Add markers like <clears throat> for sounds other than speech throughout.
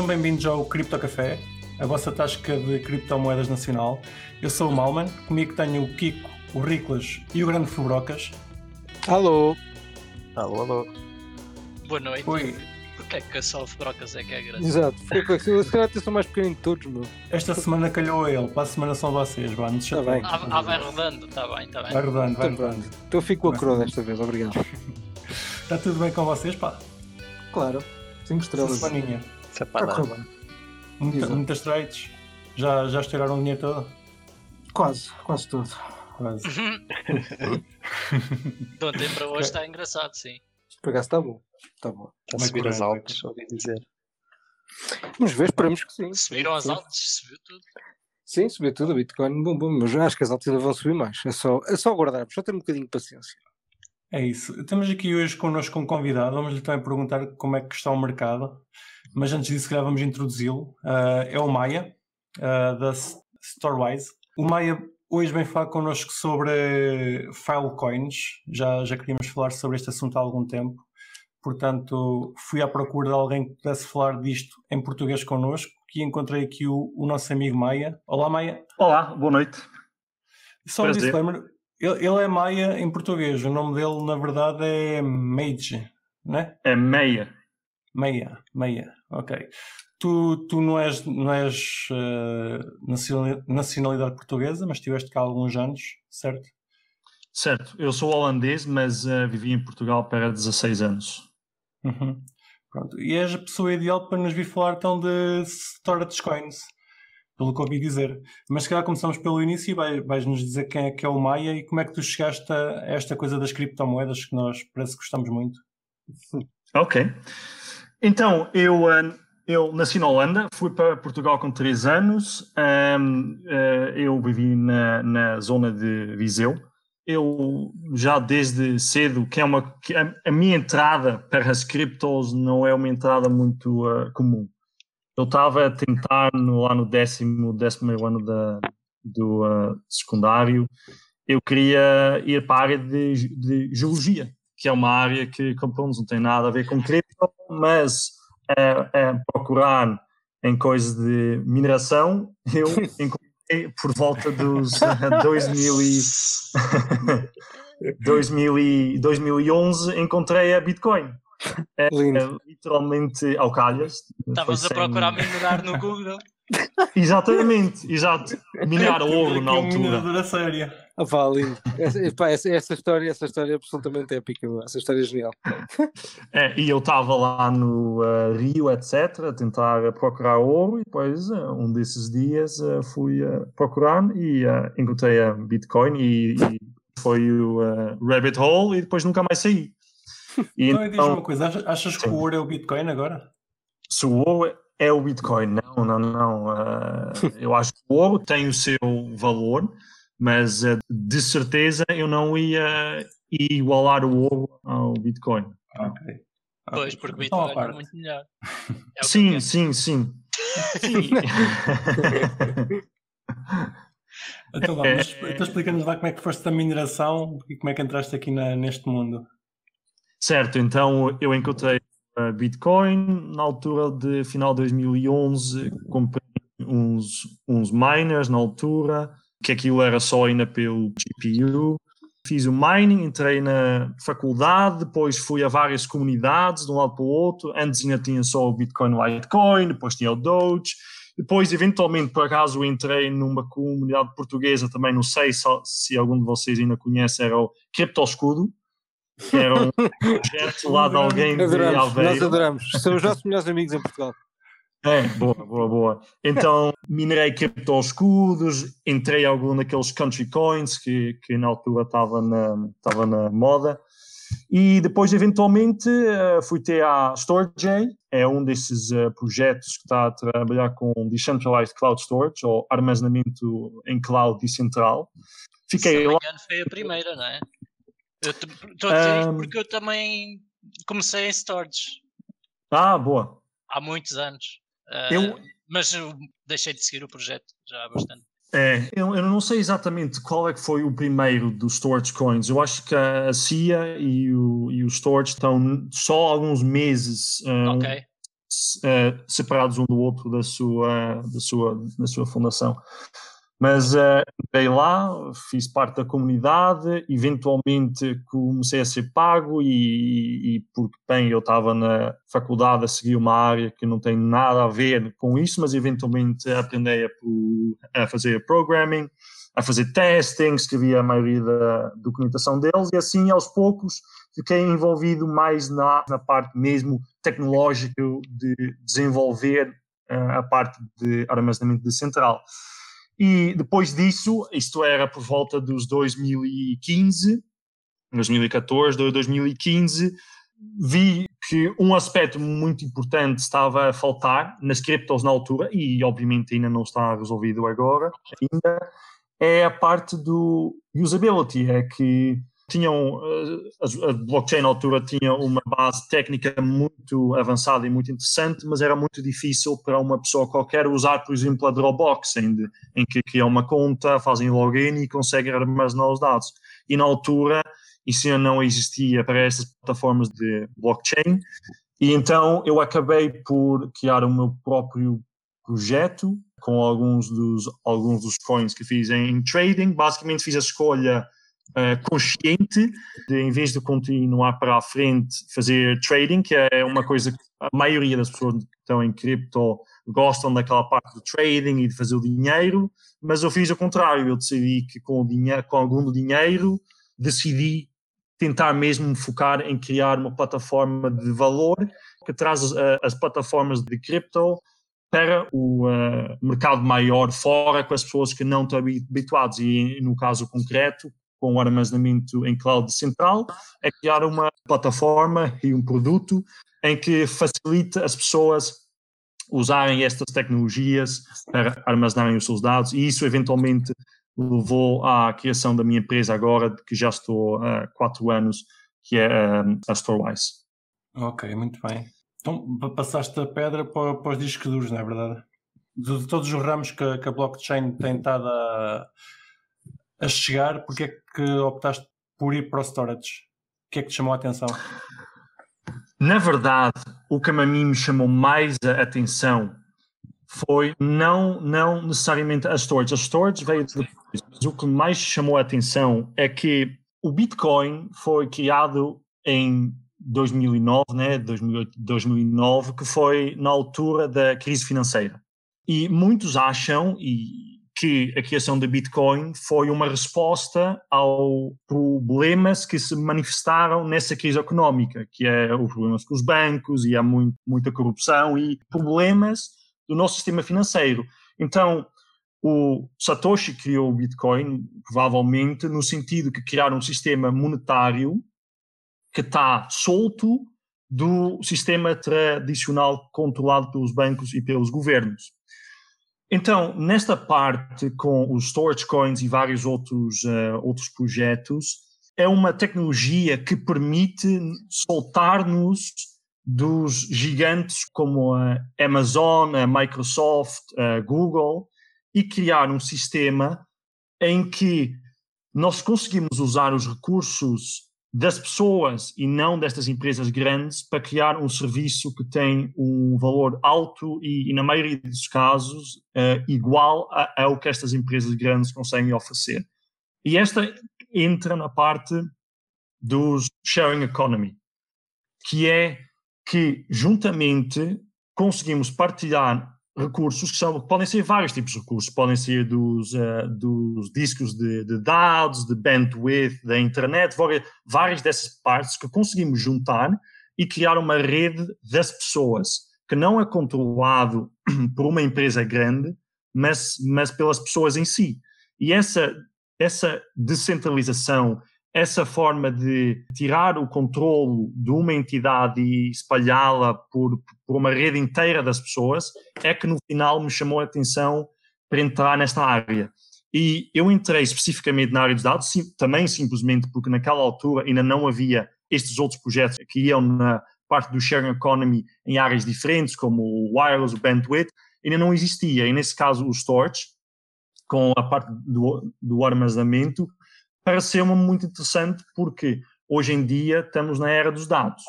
Sejam bem-vindos ao Cripto Café, a vossa tasca de criptomoedas nacional. Eu sou o Malman, comigo tenho o Kiko, o Riclas e o Grande Fubrocas. Alô! Alô, alô. Boa noite. Oi. Porquê é que só o Brocas é que é grande? Exato, isso. Se calhar até sou mais pequenino de todos, meu. Esta semana calhou a ele, para a semana são vocês, vá, não se Tá bem. Ah, ah, vai rodando, tá bem, tá bem. Vai rodando, vai Então, rodando. Então eu fico com a coroa desta vez, obrigado. Está tudo bem com vocês, pá? Claro, 5 Esta estrelas. semaninha. Isso é para a dar. correr bem. Muita, Exato. muitas trades. Já, já estouraram o dinheiro todo? Quase, quase tudo. Quase. <laughs> De ontem para hoje está engraçado, sim. Por acaso está bom. Está bom. Está a subir as altas, ouvi dizer. Vamos ver, esperamos que sim. Subiram as altas, subiu tudo. Sim, subiu tudo, a Bitcoin, bom, bom, mas acho que as altas ainda vão subir mais. É só, é só aguardarmos, só ter um bocadinho de paciência. É isso. Temos aqui hoje connosco um convidado. Vamos-lhe também perguntar como é que está o mercado. Mas antes disso, calhar vamos introduzi-lo. Ah, é o Maia, ah, da Storewise. O Maia hoje vem falar connosco sobre Filecoins. Já, já queríamos falar sobre este assunto há algum tempo. Portanto, fui à procura de alguém que pudesse falar disto em português connosco e encontrei aqui o, o nosso amigo Maia. Olá, Maia. Olá, boa noite. Só um Prazer. disclaimer. Ele, ele é Maia em português. O nome dele, na verdade, é Mage, né? É meia. Meia, meia, ok. Tu, tu não és, não és nacionali- nacionalidade portuguesa, mas estiveste cá há alguns anos, certo? Certo, eu sou holandês, mas eh, vivi em Portugal para 16 anos. Uhum. Pronto. E és a pessoa ideal para nos vir falar então de storage coins, pelo que ouvi dizer. Mas se calhar começamos pelo início e vai- vais-nos dizer quem é que é o Maia e como é que tu chegaste a esta coisa das criptomoedas que nós parece que gostamos muito. Ok. Então, eu, eh, eu nasci na Holanda, fui para Portugal com 3 anos. Ahm, eh, eu vivi na, na zona de Viseu. Eu já desde cedo, que é uma que a, minha entrada para as criptos não é uma entrada muito eh, comum. Eu estava a tentar no, lá no décimo, décimo ano da, do eh, secundário, eu queria ir para a área de, de geologia, que é uma área que, como pronto, não tem nada a ver com cripto, mas é, é procurar em coisas de mineração, eu <laughs> encontrei por volta dos eh, 2000 e <laughs> 2000 e 2011 encontrei a Bitcoin. É, Lindo. é literalmente ao calhas. Estavas a sem- procurar minerar no Google. <laughs> Exatamente, exato. Minerar ouro na um altura. minerador a sério. Ah, pá, lindo. Essa, epá, essa, essa história, essa história é absolutamente épica, essa história é genial. <laughs> É, e eu estava lá no uh, Rio, etc., a tentar procurar ouro, e depois, uh, um desses dias, uh, fui uh, procurar e uh, encontrei a Bitcoin, e, e foi o uh, Rabbit Hole, e depois nunca mais saí. <laughs> E Então, e diz uma então, coisa, achas- que o ouro é o Bitcoin agora? se o ouro é o Bitcoin, não, não, não. uh, eu acho que o ouro tem o seu valor, mas uh, de certeza eu não ia igualar o ouro ao Bitcoin. Ok. Pois, porque Então, à Bitcoin é muito melhor. <laughs> É o Sim, sim, sim. Sim. <laughs> Então, vá, mas, então explica-nos lá como é que foste da mineração e como é que entraste aqui na- neste mundo. Certo, então eu encontrei a Bitcoin na altura de final de 2011, comprei uns, uns miners na altura, que aquilo era só ainda pelo GPU. Fiz o mining, entrei na faculdade, depois fui a várias comunidades de um lado para o outro. Antes ainda tinha só o Bitcoin Litecoin, depois tinha o Doge. Depois, eventualmente, por acaso, entrei numa comunidade portuguesa também, não sei se, se algum de vocês ainda conhece, era o Cripto Escudo, que era um <laughs> projeto lá de alguém de Adoramos, nós Aveiro. adoramos. São os nossos melhores amigos em Portugal. É, boa, boa, boa. Então, minerei criptoescudos, entrei em algum daqueles country coins que, que na altura estava na, estava na moda. E depois, eventualmente, eh, fui ter a StorageJ, é um desses eh, projetos que está a trabalhar com Decentralized Cloud Storage, ou armazenamento em cloud decentral. Se Fiquei não lá. me engano, foi a primeira, não é? Estou a dizer isto Ahm. porque eu também comecei em storage Ah, boa. há muitos anos. Ah, Eu- Mas eu deixei de seguir o projeto já há bastante. É, eu, eu não sei exatamente qual é que foi o primeiro dos storage coins. Eu acho que a, CIA e o, e o storage estão só alguns meses. ah, Ok. uh, separados um do outro da sua, da sua, da sua fundação. Mas uh, entrei lá, fiz parte da comunidade, eventualmente comecei a ser pago e, e porque, bem, eu estava na faculdade a seguir uma área que não tem nada a ver com isso, mas eventualmente aprendi a, a fazer programming, a fazer testing, escrevi a maioria da documentação deles e assim, aos poucos, fiquei envolvido mais na, na parte mesmo tecnológica de desenvolver uh, a parte de armazenamento de central. E depois disso, isto era por volta dos 2015, 2014, 2015, vi que um aspecto muito importante estava a faltar nas criptos na altura, e obviamente ainda não está resolvido agora, ainda, é a parte do usability, é que tinham eh, a, blockchain na altura tinha uma base técnica muito avançada e muito interessante, mas era muito difícil para uma pessoa qualquer usar, por exemplo, a Dropbox, em, de, em que criam uma conta, fazem login e conseguem armazenar os dados. E na altura isso ainda não existia para essas plataformas de blockchain. E então eu acabei por criar o meu próprio projeto com alguns dos alguns dos coins que fiz em, trading. Basicamente fiz a escolha consciente de, em vez de continuar para a frente, fazer trading, que é uma coisa que a maioria das pessoas que estão em cripto gostam daquela parte do trading e de fazer o dinheiro, mas eu fiz o contrário, eu decidi que com, o com algum dinheiro, decidi tentar mesmo focar em criar uma plataforma de valor que traz eh, as plataformas de cripto para o uh, mercado maior fora com as pessoas que não estão habituadas e no caso concreto com o armazenamento em cloud central, é criar uma plataforma e um produto em que facilita as pessoas usarem estas tecnologias para armazenarem os seus dados e isso eventualmente levou à criação da minha empresa agora, que já estou há quatro anos, que é a Storewise. Ok, muito bem. Então passaste a pedra para, para os discos duros, não é verdade? De todos os ramos que, que a blockchain tem estado a, a chegar, porque é que optaste por ir para o storage? O que é que te chamou a atenção? Na verdade, o que a mim me chamou mais a atenção foi não, não necessariamente a storage. A storage veio depois, mas o que mais chamou a atenção é que o Bitcoin foi criado em 2009, né, 2008, 2009, que foi na altura da crise financeira. E muitos acham, e que a criação da Bitcoin foi uma resposta aos problemas que se manifestaram nessa crise económica, que é os problemas com os bancos e há muito, muita corrupção e problemas do nosso sistema financeiro. Então, o Satoshi criou o Bitcoin, provavelmente, no sentido que criar um sistema monetário que está solto do sistema tradicional controlado pelos bancos e pelos governos. Então, nesta parte, com os storage coins e vários outros, uh, outros projetos, é uma tecnologia que permite soltar-nos dos gigantes como a Amazon, a Microsoft, a Google e criar um sistema em que nós conseguimos usar os recursos das pessoas e não destas empresas grandes para criar um serviço que tem um valor alto e, e na maioria dos casos, uh, igual ao que estas empresas grandes conseguem oferecer. E esta entra na parte dos sharing economy, que é que juntamente conseguimos partilhar recursos que são, podem ser vários tipos de recursos, podem ser dos, uh, dos discos de, de, dados, de bandwidth, da internet, várias dessas partes que conseguimos juntar e criar uma rede das pessoas, que não é controlado <clears throat> por uma empresa grande, mas, mas pelas pessoas em si. E essa, essa descentralização essa forma de tirar o controle de uma entidade e espalhá-la por, por uma rede inteira das pessoas é que no final me chamou a atenção para entrar nesta área. E eu entrei especificamente na área dos dados, sim, também simplesmente porque naquela altura ainda não havia estes outros projetos que iam na parte do sharing economy em áreas diferentes, como o wireless, o bandwidth, ainda não existia. E nesse caso o storage, com a parte do, do armazenamento, pareceu-me muito interessante porque hoje em dia estamos na era dos dados,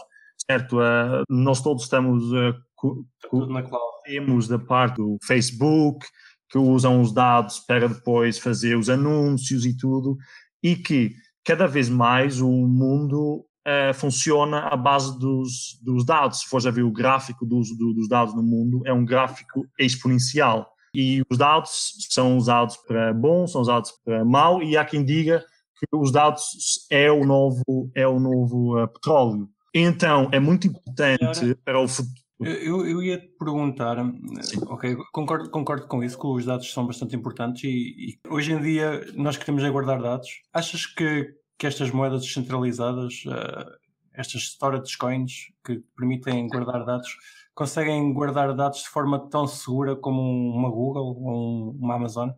certo? Uh, nós todos estamos uh, co- cloud. temos da parte do Facebook, que usam os dados para depois fazer os anúncios e tudo, e que cada vez mais o mundo eh, funciona à base dos, dos dados. Se fores a ver o gráfico dos, do- dos dados no mundo, é um gráfico exponencial. E os dados são usados para bom, são usados para mau, e há quem diga que os dados é o novo, é o novo eh, petróleo. Então, é muito importante para o futuro. Eu, eu- ia te perguntar, eh, Sim. ok, concordo, concordo com isso, que os dados são bastante importantes e, e hoje em dia nós queremos é guardar dados. Achas que, que estas moedas descentralizadas, eh, estas storage coins que permitem guardar dados, conseguem guardar dados de forma tão segura como uma Google ou um- uma Amazon?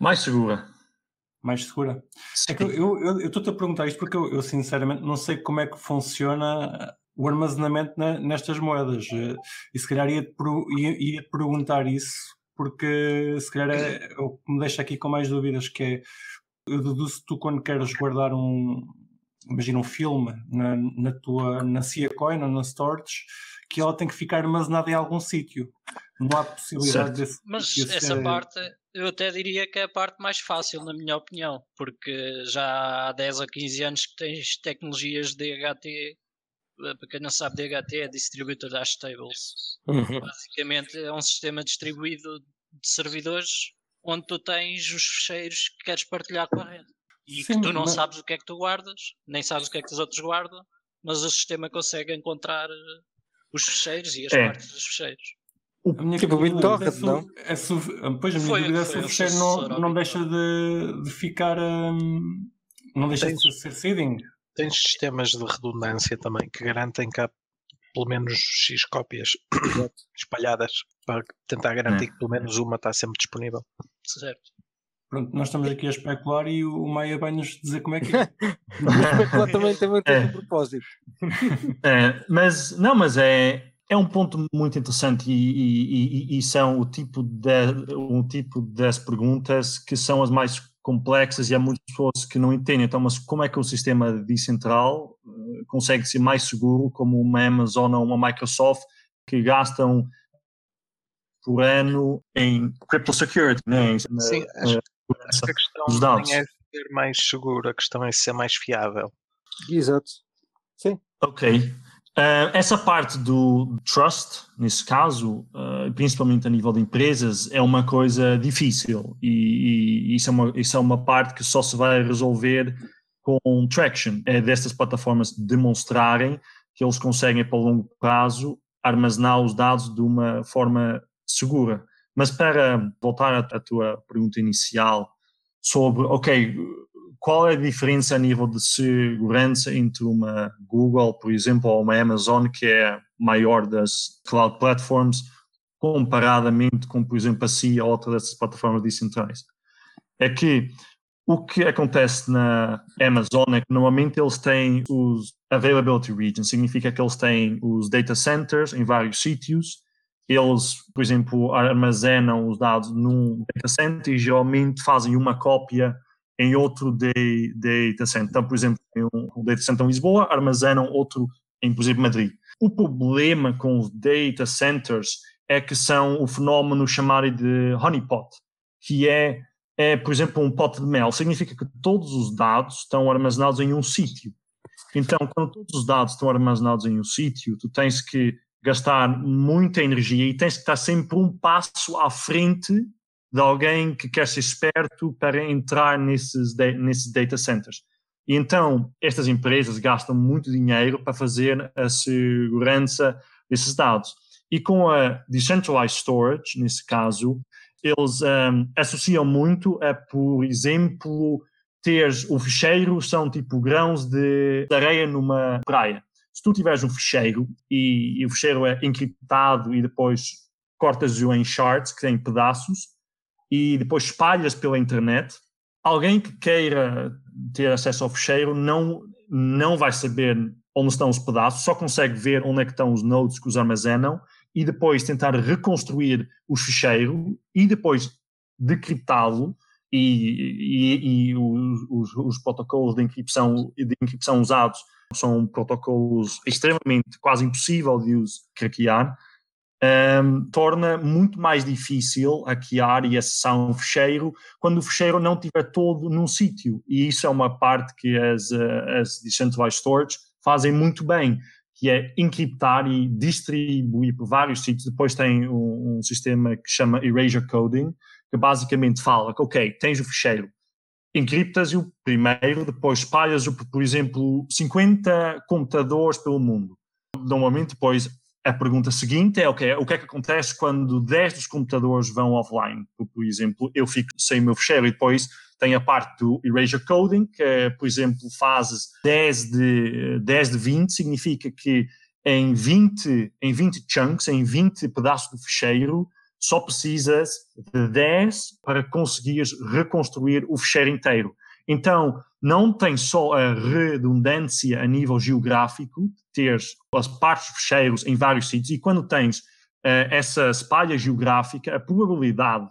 Mais segura. Mais segura? É que eu estou-te a perguntar isto porque eu, eu, sinceramente não sei como é que funciona o armazenamento na- nestas moedas. eh, E se calhar ia-te ia- ia-te perguntar isso porque se calhar é o que me deixa aqui com mais dúvidas que é eu deduzo que tu quando queres guardar um imagina um filme na, na tua na Cia Coin ou na Storage que ela tem que ficar armazenada em algum sítio. Não há possibilidade Certo. desse, Mas desse- essa parte, eu até diria que é a parte mais fácil, na minha opinião, porque já há 10 ou 15 anos que tens tecnologias DHT. eh, Para quem não sabe, DHT é Distributed Hash Tables. Uhum. Basicamente é um sistema distribuído de servidores onde tu tens os fecheiros que queres partilhar com a rede. E Sim, que tu não mas- sabes o que é que tu guardas, nem sabes o que é que os outros guardam, mas o sistema consegue encontrar eh, os fecheiros e as É. partes dos fecheiros. A minha Tipo o dúvida BitTorrent, é se o- não? É se o- pois a minha Foi- dúvida é se o fecheiro não, não deixa de, de ficar. hum, não deixa de ser seeding. Tens sistemas de redundância também que garantem que há pelo menos X cópias <coughs> espalhadas para tentar garantir que pelo menos uma está sempre disponível. Certo. Pronto, nós estamos aqui a especular e o Maia vai-nos dizer como é que é. <laughs> Especular também, tem É. um propósito. <laughs> É, mas não, mas é, é um ponto muito interessante e, e- e- e são o tipo de um tipo das perguntas que são as mais complexas e há muitas pessoas que não entendem. Então, mas como é que o sistema decentral eh, consegue ser mais seguro, como uma Amazon ou uma Microsoft que gastam por ano em crypto security, né? em- Sim, acho, acho que a questão nem é ser mais seguro, a questão é ser mais fiável. Exato. Ok. Uh, essa parte do trust, nesse caso, uh, principalmente a nível de empresas, é uma coisa difícil e, e isso, é uma, isso é uma parte que só se vai resolver com traction. É destas plataformas demonstrarem que eles conseguem, para longo prazo, armazenar os dados de uma forma segura. Mas para voltar à, tua pergunta inicial sobre, ok, qual é a diferença a nível de segurança entre uma Google, por exemplo, ou uma Amazon, que é maior das cloud platforms, comparadamente com, por exemplo, a CIA ou outra dessas plataformas decentrais? É que o que acontece na Amazon é que normalmente eles têm os availability regions, significa que eles têm os data centers em vários sítios, eles, por exemplo, armazenam os dados num data center e geralmente fazem uma cópia em outro data center. Então, por exemplo, em um data center em Lisboa, armazenam outro em, por exemplo, Madrid. O problema com os data centers é que são o fenómeno chamado de honeypot, que é, é, por exemplo, um pote de mel. Significa que todos os dados estão armazenados em um sítio. Então, quando todos os dados estão armazenados em um sítio, tu tens que gastar muita energia e tens que estar sempre um passo à frente de alguém que quer ser esperto para entrar nesses, nesses data centers. E então, estas empresas gastam muito dinheiro para fazer a segurança desses dados. E com a Decentralized Storage, nesse caso, eles um, associam muito a, por exemplo, teres o ficheiro, são tipo grãos de areia numa praia. Se tu tiveres um ficheiro e, e o ficheiro é encriptado e depois cortas-o em shards, que tem pedaços, e depois espalhas pela internet, alguém que queira ter acesso ao ficheiro não, não vai saber onde estão os pedaços, só consegue ver onde é que estão os nodes que os armazenam e depois tentar reconstruir o ficheiro e depois decriptá-lo. E, e, e os, os, os protocolos de encripção, de encripção usados são protocolos extremamente quase impossível de os um, torna muito mais difícil hackear e acessar um fecheiro quando o fecheiro não estiver todo num sítio. E isso é uma parte que as, uh, as Decentralized Storage fazem muito bem, que é encriptar e distribuir por vários sítios. Depois tem um, um sistema que chama Erasure Coding, que basicamente fala que, ok, tens o fecheiro, encriptas-o primeiro, depois espalhas-o por, por exemplo, 50 computadores pelo mundo. Normalmente, depois, a pergunta seguinte é okay, o que é que acontece quando 10 dos computadores vão offline? Por, exemplo, eu fico sem o meu fecheiro e depois tem a parte do erasure coding, que é, por exemplo, fazes 10 de, 10 de 20, significa que em 20, em 20 chunks, em 20 pedaços do fecheiro, só precisas de 10 para conseguires reconstruir o fecheiro inteiro. Então, não tem só a redundância a nível geográfico, ter as partes fecheiros em vários sítios, e quando tens uh, essa espalha geográfica, a probabilidade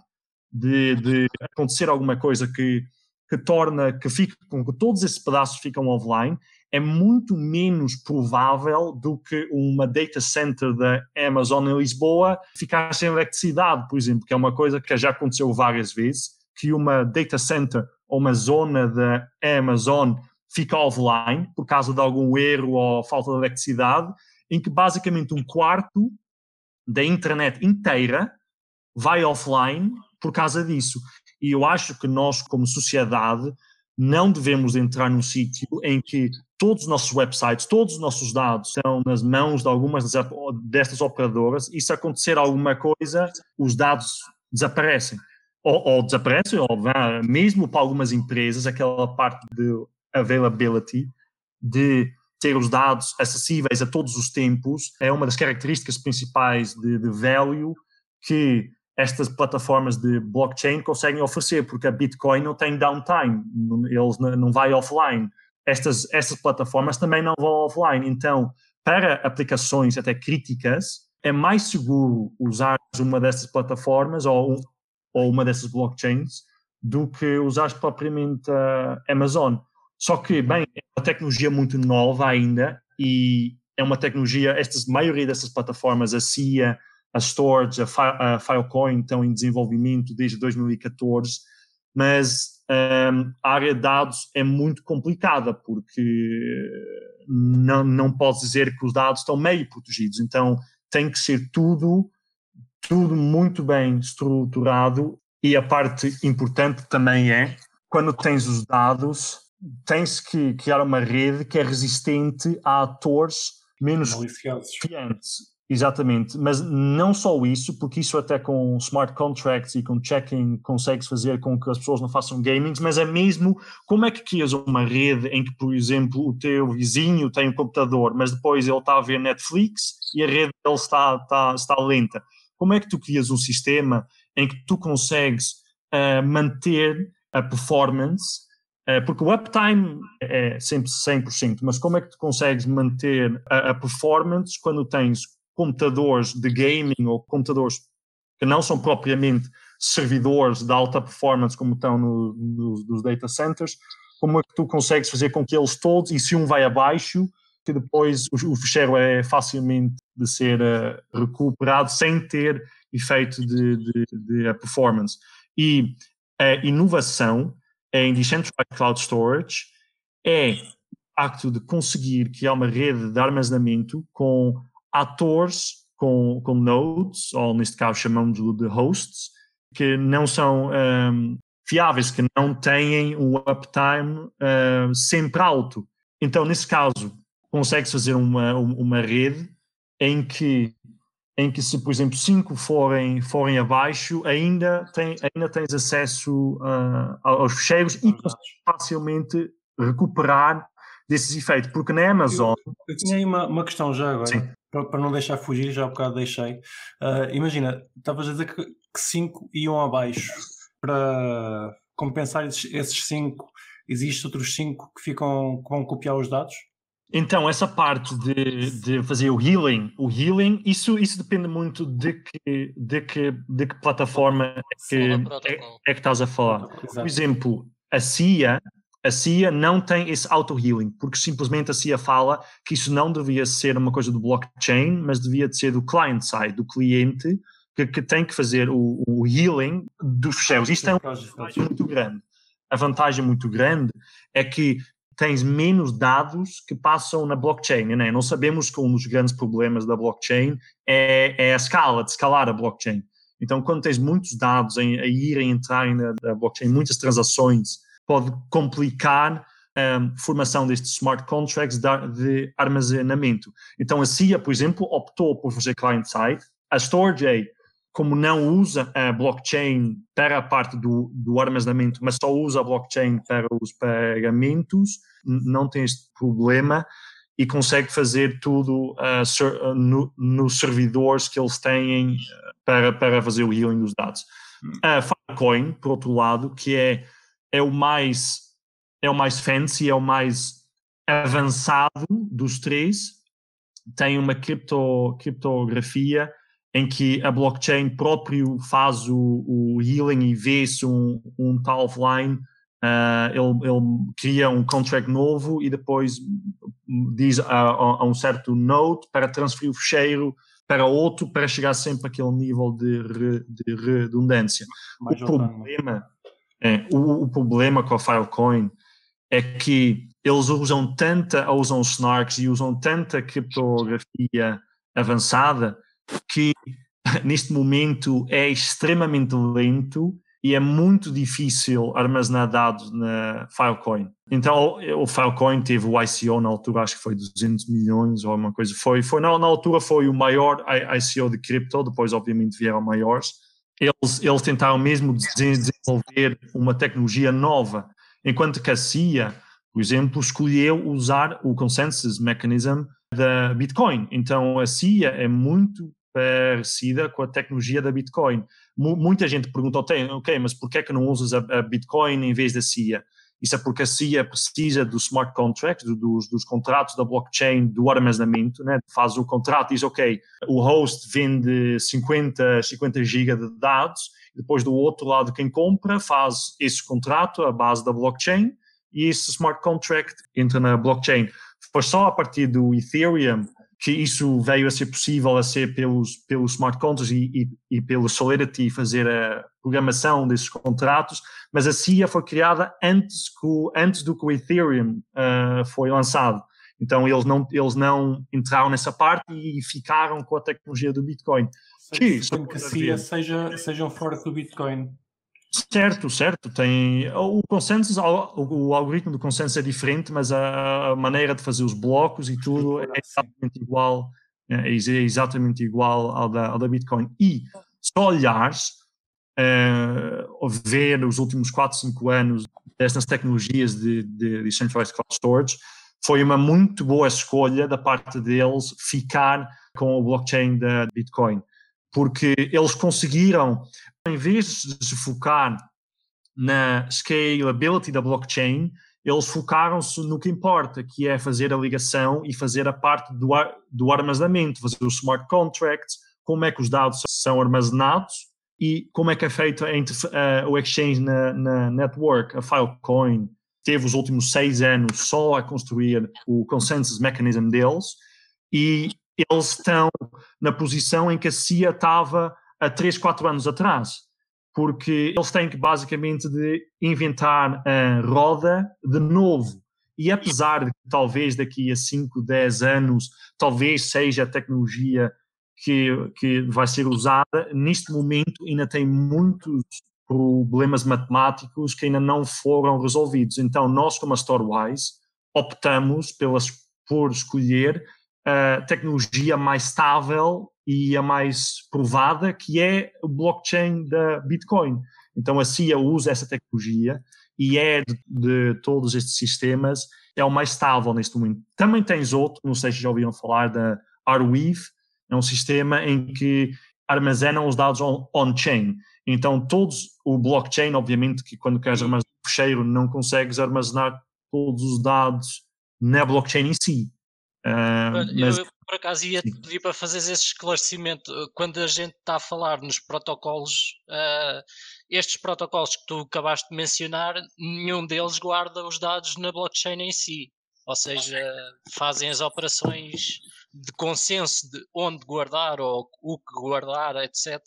de, de, acontecer alguma coisa que, que torna, que fique com que todos esses pedaços ficam offline, é muito menos provável do que uma data center da Amazon em Lisboa ficar sem eletricidade, por exemplo, que é uma coisa que já aconteceu várias vezes, que uma data center ou uma zona da Amazon fica offline por causa de algum erro ou falta de eletricidade, em que basicamente um quarto da internet inteira vai offline por causa disso. E eu acho que nós, como sociedade, não devemos entrar num sítio em que todos os nossos websites, todos os nossos dados estão nas mãos de algumas destas operadoras e se acontecer alguma coisa, os dados desaparecem ou, ou desaparece, ou mesmo para algumas empresas, aquela parte de availability, de ter os dados acessíveis a todos os tempos, é uma das características principais de, de value que estas plataformas de blockchain conseguem oferecer, porque a Bitcoin não tem downtime, eles não vai offline. Estas, estas plataformas também não vão offline. Então, para aplicações até críticas, é mais seguro usar uma dessas plataformas ou ou uma dessas blockchains do que usar propriamente a Amazon. Só que, bem, é uma tecnologia muito nova ainda e é uma tecnologia, estas, maioria dessas plataformas, a CIA, a Storage, a, Filecoin estão em desenvolvimento desde 2014, mas um, a área de dados é muito complicada porque não, não pode dizer que os dados estão meio protegidos, então tem que ser tudo tudo muito bem estruturado e a parte importante também é quando tens os dados, tens que criar uma rede que é resistente a atores menos confiantes. Exatamente, mas não só isso, porque isso até com smart contracts e com checking consegues fazer com que as pessoas não façam gamings, mas é mesmo como é que crias uma rede em que, por exemplo, o teu vizinho tem um computador, mas depois ele está a ver Netflix e a rede dele está, está, está lenta. Como é que tu crias um sistema em que tu consegues uh, manter a performance, uh, porque o uptime é sempre 100%, mas como é que tu consegues manter a, a performance quando tens computadores de gaming ou computadores que não são propriamente servidores de alta performance como estão no, no, nos data centers, como é que tu consegues fazer com que eles todos, e se um vai abaixo, que depois o, o fecheiro é facilmente de ser uh, recuperado sem ter efeito de, de, de performance. E a inovação em Decentralized Cloud Storage é o acto de conseguir criar uma rede de armazenamento com atores, com, com nodes, ou neste caso chamamos de hosts, que não são um, ehm, fiáveis, que não têm um uptime uh, sempre alto. Então, nesse caso, consegue fazer uma, uma rede em que em que se, por exemplo, cinco forem, forem abaixo, ainda, tem, ainda tens acesso uh, aos fecheiros e consegues facilmente recuperar desses efeitos, porque na Amazon... Eu, eu tinha aí uma, uma questão já agora, para, para, não deixar fugir, já há um bocado deixei. Uh, imagina, estavas a dizer que, que cinco iam abaixo, para compensar esses, esses cinco, existem outros cinco que ficam, que vão copiar os dados? Então, essa parte de, de fazer o healing, o healing, isso, isso depende muito de que, de que, de que plataforma é que, é, é que estás a falar. Por exemplo, a CIA, a CIA não tem esse auto-healing, porque simplesmente a CIA fala que isso não devia ser uma coisa do blockchain, mas devia ser do client-side, do cliente, que, que, tem que fazer o, o healing dos ficheiros. Isto é uma vantagem muito grande. A vantagem muito grande é que tens menos dados que passam na blockchain. Né? Não sabemos que um dos grandes problemas da blockchain é, é a escala, de escalar a blockchain. Então, quando tens muitos dados a irem entrar na, blockchain, muitas transações, pode complicar a um, formação destes smart contracts de, armazenamento. Então, a CIA, por exemplo, optou por fazer client-side. A Storage, como não usa a blockchain para a parte do, do armazenamento, mas só usa a blockchain para os pagamentos, não tem este problema e consegue fazer tudo uh, ser, uh, no, nos servidores que eles têm uh, para, para fazer o healing dos dados. Hum. A Filecoin, por outro lado, que é é o mais é o mais fancy, é o mais avançado dos três. Tem uma cripto, criptografia em que a blockchain próprio faz o, o healing e vê se um, um tal offline uh, ele, ele, cria um contract novo e depois diz a, a, a, um certo node para transferir o fecheiro para outro para chegar sempre àquele nível de, re, de redundância. Mais o problema é, o, o, problema com a Filecoin é que eles usam tanta, usam snarks e usam tanta criptografia avançada que <laughs> neste momento é extremamente lento e é muito difícil armazenar dados na Filecoin. Então o Filecoin teve o ICO na altura, acho que foi 200 milhões ou alguma coisa. Foi, foi na, na altura foi o maior ICO de cripto, depois obviamente vieram maiores eles, eles tentaram mesmo desenvolver uma tecnologia nova, enquanto que a CIA, por exemplo, escolheu usar o consensus mechanism da Bitcoin. Então a CIA é muito parecida com a tecnologia da Bitcoin. M muita gente pergunta, ok, mas por que é que não usas a, a Bitcoin em vez da CIA? Isso é porque a CIA precisa do smart contract, dos, dos contratos da blockchain, do armazenamento, né? faz o contrato e diz, ok, o host vende 50, 50 GB de dados, depois do outro lado quem compra faz esse contrato à base da blockchain e esse smart contract entra na blockchain. Foi só a partir do Ethereum que isso veio a ser possível a ser pelos, pelos smart contracts e, e, e pelo Solidity fazer a programação desses contratos, mas a CIA foi criada antes, que, antes do que o Ethereum uh, foi lançado. Então eles não, eles não entraram nessa parte e ficaram com a tecnologia do Bitcoin. Que, que a CIA seja, seja fork do Bitcoin. Certo, certo. Tem o consenso, o, algoritmo do consenso é diferente, mas a, maneira de fazer os blocos e tudo é exatamente igual, é, é exatamente igual ao da, ao da Bitcoin. E só olhares, uh, ver os últimos 4, 5 anos destas tecnologias de, de Decentralized Cloud Storage, foi uma muito boa escolha da parte deles ficar com o blockchain da Bitcoin, porque eles conseguiram em vez de se focar na scalability da blockchain, eles focaram-se no que importa, que é fazer a ligação e fazer a parte do, ar, do armazenamento, fazer os smart contracts, como é que os dados são armazenados e como é que é feito uh, o exchange na, na, network. A Filecoin teve os últimos seis anos só a construir o consensus mechanism deles e eles estão na posição em que a CIA estava há 3, 4 anos atrás, porque eles têm que basicamente de inventar a roda de novo. E apesar de que talvez daqui a 5, 10 anos, talvez seja a tecnologia que, que vai ser usada, neste momento ainda tem muitos problemas matemáticos que ainda não foram resolvidos. Então, nós, como a Storewise, optamos pelas, por escolher a tecnologia mais estável e a mais provada, que é o blockchain da Bitcoin. Então a CIA usa essa tecnologia e é de, de todos estes sistemas, é o mais estável neste momento. Também tens outro, não sei se já ouviram falar da Arweave, é um sistema em que armazenam os dados on-chain. On então todos, o blockchain, obviamente que quando queres armazenar o fecheiro não consegues armazenar todos os dados na blockchain em si Uh, mas... Eu, por acaso, ia te pedir para fazer esse esclarecimento. Quando a gente está a falar nos protocolos, uh, estes protocolos que tu acabaste de mencionar, nenhum deles guarda os dados na blockchain em si. Ou seja, fazem as operações de consenso de onde guardar ou o que guardar, etc.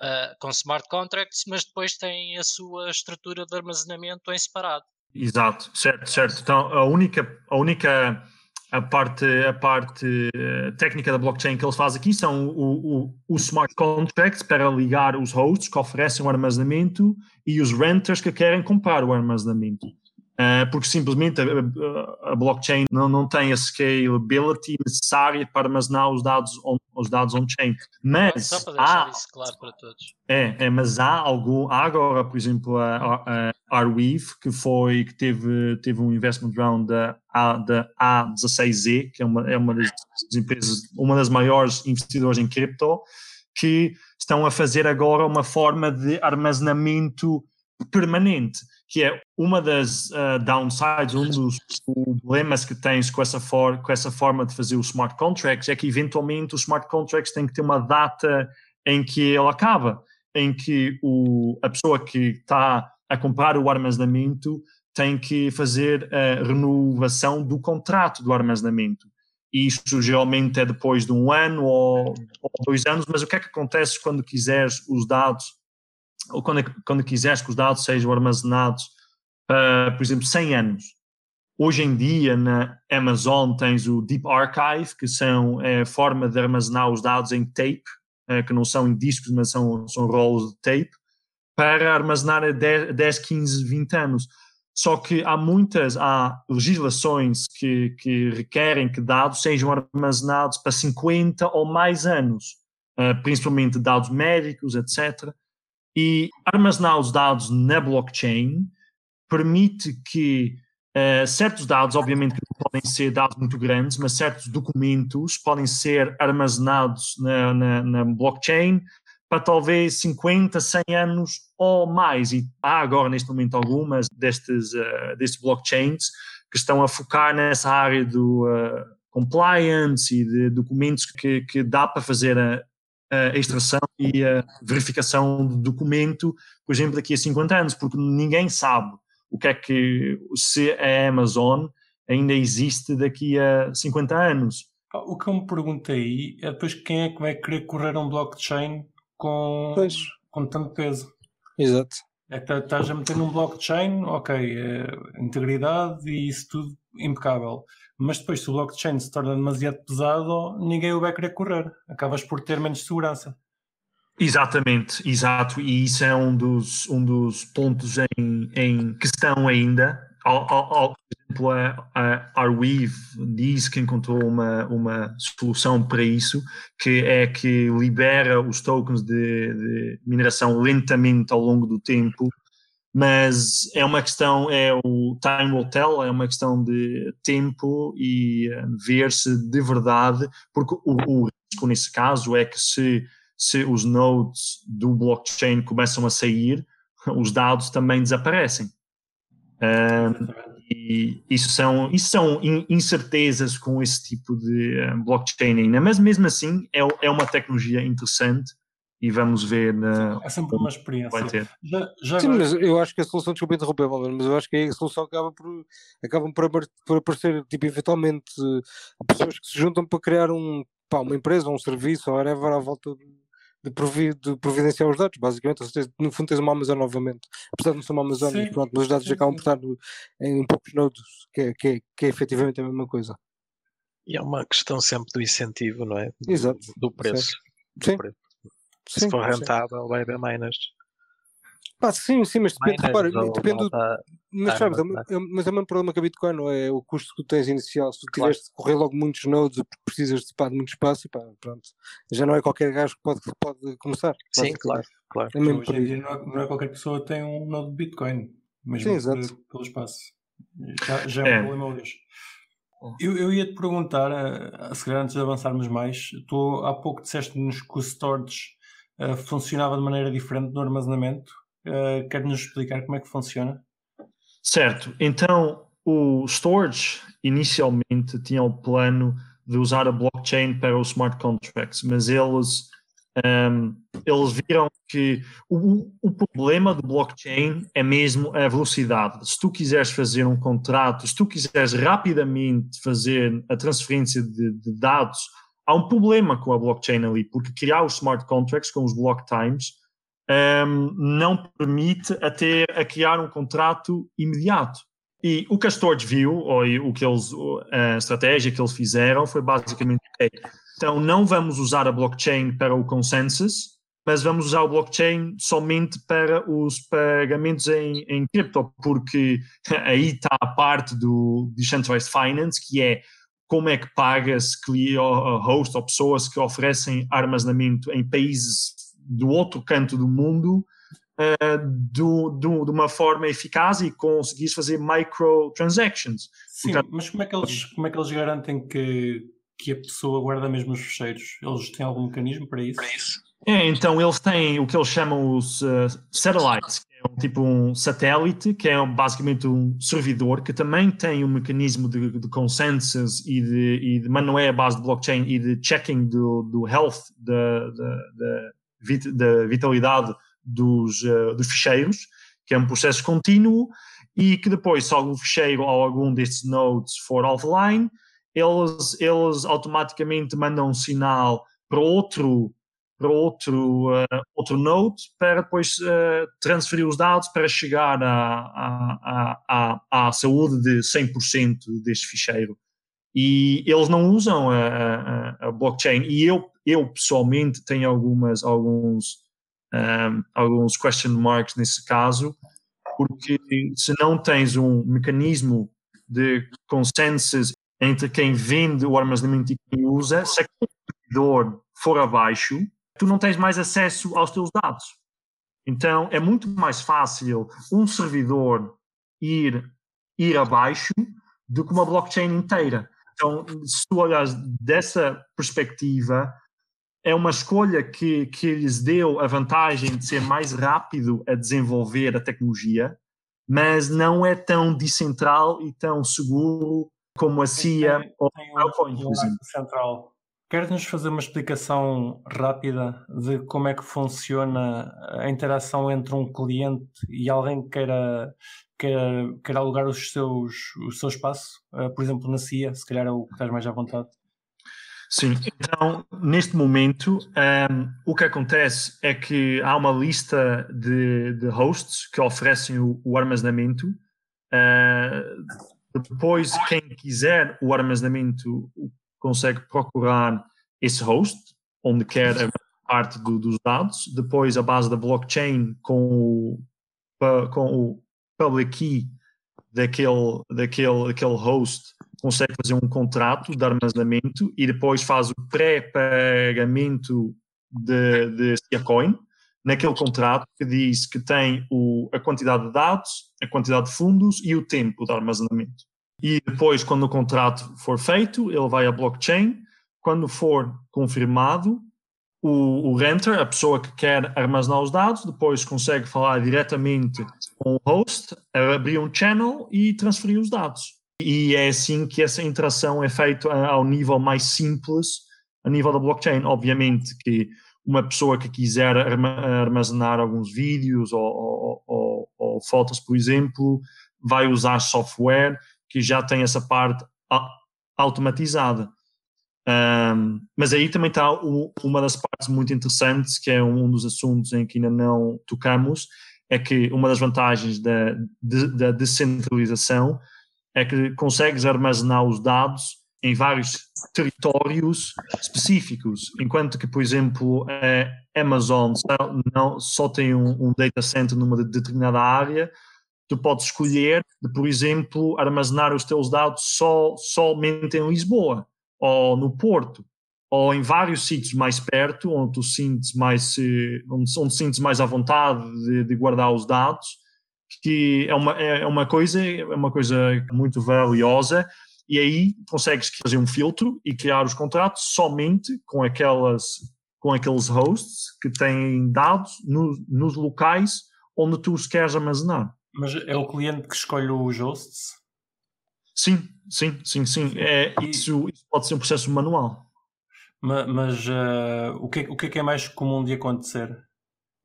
Uh, com smart contracts, mas depois têm a sua estrutura de armazenamento em separado. Exato, certo, certo. Então a única, a única a parte, a parte eh, técnica da blockchain que eles fazem aqui são o, o, o, smart contracts para ligar os hosts que oferecem o armazenamento e os renters que querem comprar o armazenamento. Uh, porque simplesmente a, a, blockchain não, não tem a scalability necessária para armazenar os dados on, os dados on-chain. Mas Só para deixar há, isso claro para todos. É, é, mas há algo, há agora, por exemplo, a, a Arweave, que foi, que teve, teve um investment round da, da A16Z, que é uma, é uma das empresas, uma das maiores investidores em cripto, que estão a fazer agora uma forma de armazenamento permanente que é uma das uh, downsides, um dos problemas que tens com essa, for, com essa forma de fazer os smart contracts é que eventualmente os smart contracts têm que ter uma data em que ele acaba, em que o, a pessoa que está a comprar o armazenamento tem que fazer a renovação do contrato do armazenamento. Isto geralmente é depois de um ano ou, ou dois anos, mas o que é que acontece quando quiseres os dados ou quando, quando quiseres que os dados sejam armazenados, uh, por exemplo, 100 anos. Hoje em dia, na Amazon, tens o Deep Archive, que são é, a forma de armazenar os dados em tape, uh, que não são em discos, mas são, são rolos de tape, para armazenar a 10, 10, 15, 20 anos. Só que há muitas, há legislações que, que requerem que dados sejam armazenados para 50 ou mais anos, uh, principalmente dados médicos, etc. E armazenar os dados na blockchain permite que uh, certos dados, obviamente não podem ser dados muito grandes, mas certos documentos podem ser armazenados na, na, na blockchain para talvez 50, 100 anos ou mais. E há agora, neste momento, algumas destes, uh, destes blockchains que estão a focar nessa área do uh, compliance e de documentos que, que dá para fazer a, a extração e a verificação do documento, por exemplo, daqui a 50 anos, porque ninguém sabe o que é que, se a Amazon ainda existe daqui a 50 anos. O que eu me perguntei é depois quem é que vai querer correr um blockchain com, com tanto peso. Exato. É que tá, estás a meter num blockchain, ok, é integridade e isso tudo impecável mas depois se o blockchain se torna demasiado pesado, ninguém o vai querer correr. Acabas por ter menos segurança. Exatamente, exato, e isso é um dos, um dos pontos em, em questão ainda. Por exemplo, a, a Arweave diz que encontrou uma, uma solução para isso, que é que libera os tokens de, de mineração lentamente ao longo do tempo mas é uma questão, é o time will tell, é uma questão de tempo e uh, ver se de verdade, porque o, o, risco nesse caso é que se, se os nodes do blockchain começam a sair, <laughs> os dados também desaparecem. Uh, e isso são, isso são incertezas com esse tipo de uh, blockchain mas mesmo assim é, é uma tecnologia interessante e vamos ver. Na, é sempre uma experiência. Já, já Sim, mas eu acho que a solução, desculpa interromper, mas eu acho que a solução acaba por, acabam por, por aparecer, tipo, eventualmente, pessoas que se juntam para criar um, pá, uma empresa, um serviço, ou whatever, à volta de, de, provi, de providenciar os dados, basicamente. Ou seja, no fundo, tens uma Amazon novamente, apesar de não ser uma Amazon, mas, pronto, mas os dados sim, acabam por estar em poucos nodos, que é, que, é, que é efetivamente a mesma coisa. E é uma questão sempre do incentivo, não é? Do, Exato. Do preço. Do sim. Preço. Sim, se for rentável, vai haver miners. Pá, sim, sim, mas depende, repara, depende do, mas, sabes, é, é, mas é o mesmo problema que a Bitcoin, não é? O custo que tu tens inicial, se tu claro. tiveres de correr logo muitos nodes, precisas de, pá, de muito espaço, pá, pronto, já não é qualquer gajo que pode, pode começar. Sim, claro, claro. É mesmo Hoje em dia não é, não é, qualquer pessoa que tem um node de Bitcoin, mesmo sim, por, pelo espaço. Já, já é, é um problema hoje. Eu, eu ia te perguntar, eh, se calhar antes de avançarmos mais, tu há pouco disseste-nos que o storage uh, funcionava de maneira diferente no armazenamento. Uh, Quer-nos explicar como é que funciona? Certo, então o storage inicialmente tinha o plano de usar a blockchain para os smart contracts, mas eles, um, eles viram que o, o problema do blockchain é mesmo a velocidade. Se tu quiseres fazer um contrato, se tu quiseres rapidamente fazer a transferência de, de dados, há um problema com a blockchain ali, porque criar os smart contracts com os block times um, não permite até a criar um contrato imediato. E o que a Storage viu, ou o que eles, a estratégia que eles fizeram foi basicamente, okay, então não vamos usar a blockchain para o consensus, mas vamos usar o blockchain somente para os pagamentos em, em cripto, porque <laughs> aí está a parte do Decentralized Finance, que é como é que paga-se host ou pessoas que oferecem armazenamento em países do outro canto do mundo uh, do, do, de uma forma eficaz e conseguires fazer microtransactions. Sim, Portanto, mas como é, que eles, como é que eles garantem que, que a pessoa guarda mesmo os fecheiros? Eles têm algum mecanismo para isso? Para isso. É, então eles têm o que eles chamam os uh, satellites, que um, tipo um satélite, que é basicamente um servidor que também tem um mecanismo de, de consensus e de, e de, mas não é a base de blockchain e de checking do, do health da, da, da, da vitalidade dos, uh, dos ficheiros, que é um processo contínuo, e que depois, se algum ficheiro ou algum destes nodes for offline, eles, eles automaticamente mandam um sinal para outro para outro, uh, outro node para depois uh, transferir os dados para chegar à, à, à, à saúde de 100% deste ficheiro. E eles não usam a, a, a, blockchain. E eu, eu pessoalmente tenho algumas, alguns um, alguns question marks nesse caso, porque se não tens um mecanismo de consensus entre quem vende o armazenamento e quem usa, se o servidor for abaixo, tu não tens mais acesso aos teus dados. Então é muito mais fácil um servidor ir, ir abaixo do que uma blockchain inteira. Então, se tu olhas dessa perspectiva, é uma escolha que, que lhes deu a vantagem de ser mais rápido a desenvolver a tecnologia, mas não é tão decentral e tão seguro como a CIA tem, ou a PowerPoint, por exemplo. Central. Queres-nos fazer uma explicação rápida de como é que funciona a interação entre um cliente e alguém que queira, queira, queira alugar os seus, o seu espaço? Uh, por exemplo, na CIA, se calhar é o que estás mais à vontade. Sim, então neste momento um, o que acontece é que há uma lista de, de hosts que oferecem o, o armazenamento. Uh, depois, quem quiser o armazenamento consegue procurar esse host, onde quer a parte do, dos dados. Depois, a base da blockchain com o, com o public key daquele, daquele, daquele host consegue fazer um contrato de armazenamento e depois faz o pré-pagamento de, de Siacoin naquele contrato que diz que tem o, a quantidade de dados, a quantidade de fundos e o tempo de armazenamento. E depois, quando o contrato for feito, ele vai à blockchain. Quando for confirmado, o, o renter, a pessoa que quer armazenar os dados, depois consegue falar diretamente com o host, abrir um channel e transferir os dados e é assim que essa interação é feita ao nível mais simples, a nível da blockchain. Obviamente que uma pessoa que quiser armazenar alguns vídeos ou, ou, ou, ou fotos, por exemplo, vai usar software que já tem essa parte automatizada. Um, mas aí também está o, uma das partes muito interessantes, que é um dos assuntos em que ainda não tocamos, é que uma das vantagens da, da descentralização é que consegues armazenar os dados em vários territórios específicos, enquanto que, por exemplo, a Amazon não, só tem um, um data center numa determinada área, tu podes escolher de, por exemplo, armazenar os teus dados só, somente em Lisboa, ou no Porto, ou em vários sítios mais perto, onde tu sentes mais, eh, onde, onde sentes mais à vontade de, de guardar os dados, que é uma, é, é uma coisa, é uma coisa muito valiosa e aí consegues fazer um filtro e criar os contratos somente com aquelas com aqueles hosts que têm dados no, nos locais onde tu os queres armazenar. Mas é o cliente que escolhe os hosts? Sim, sim, sim, sim. É, isso, isso pode ser um processo manual. Mas, mas uh, o, que, o que é que é mais comum de acontecer?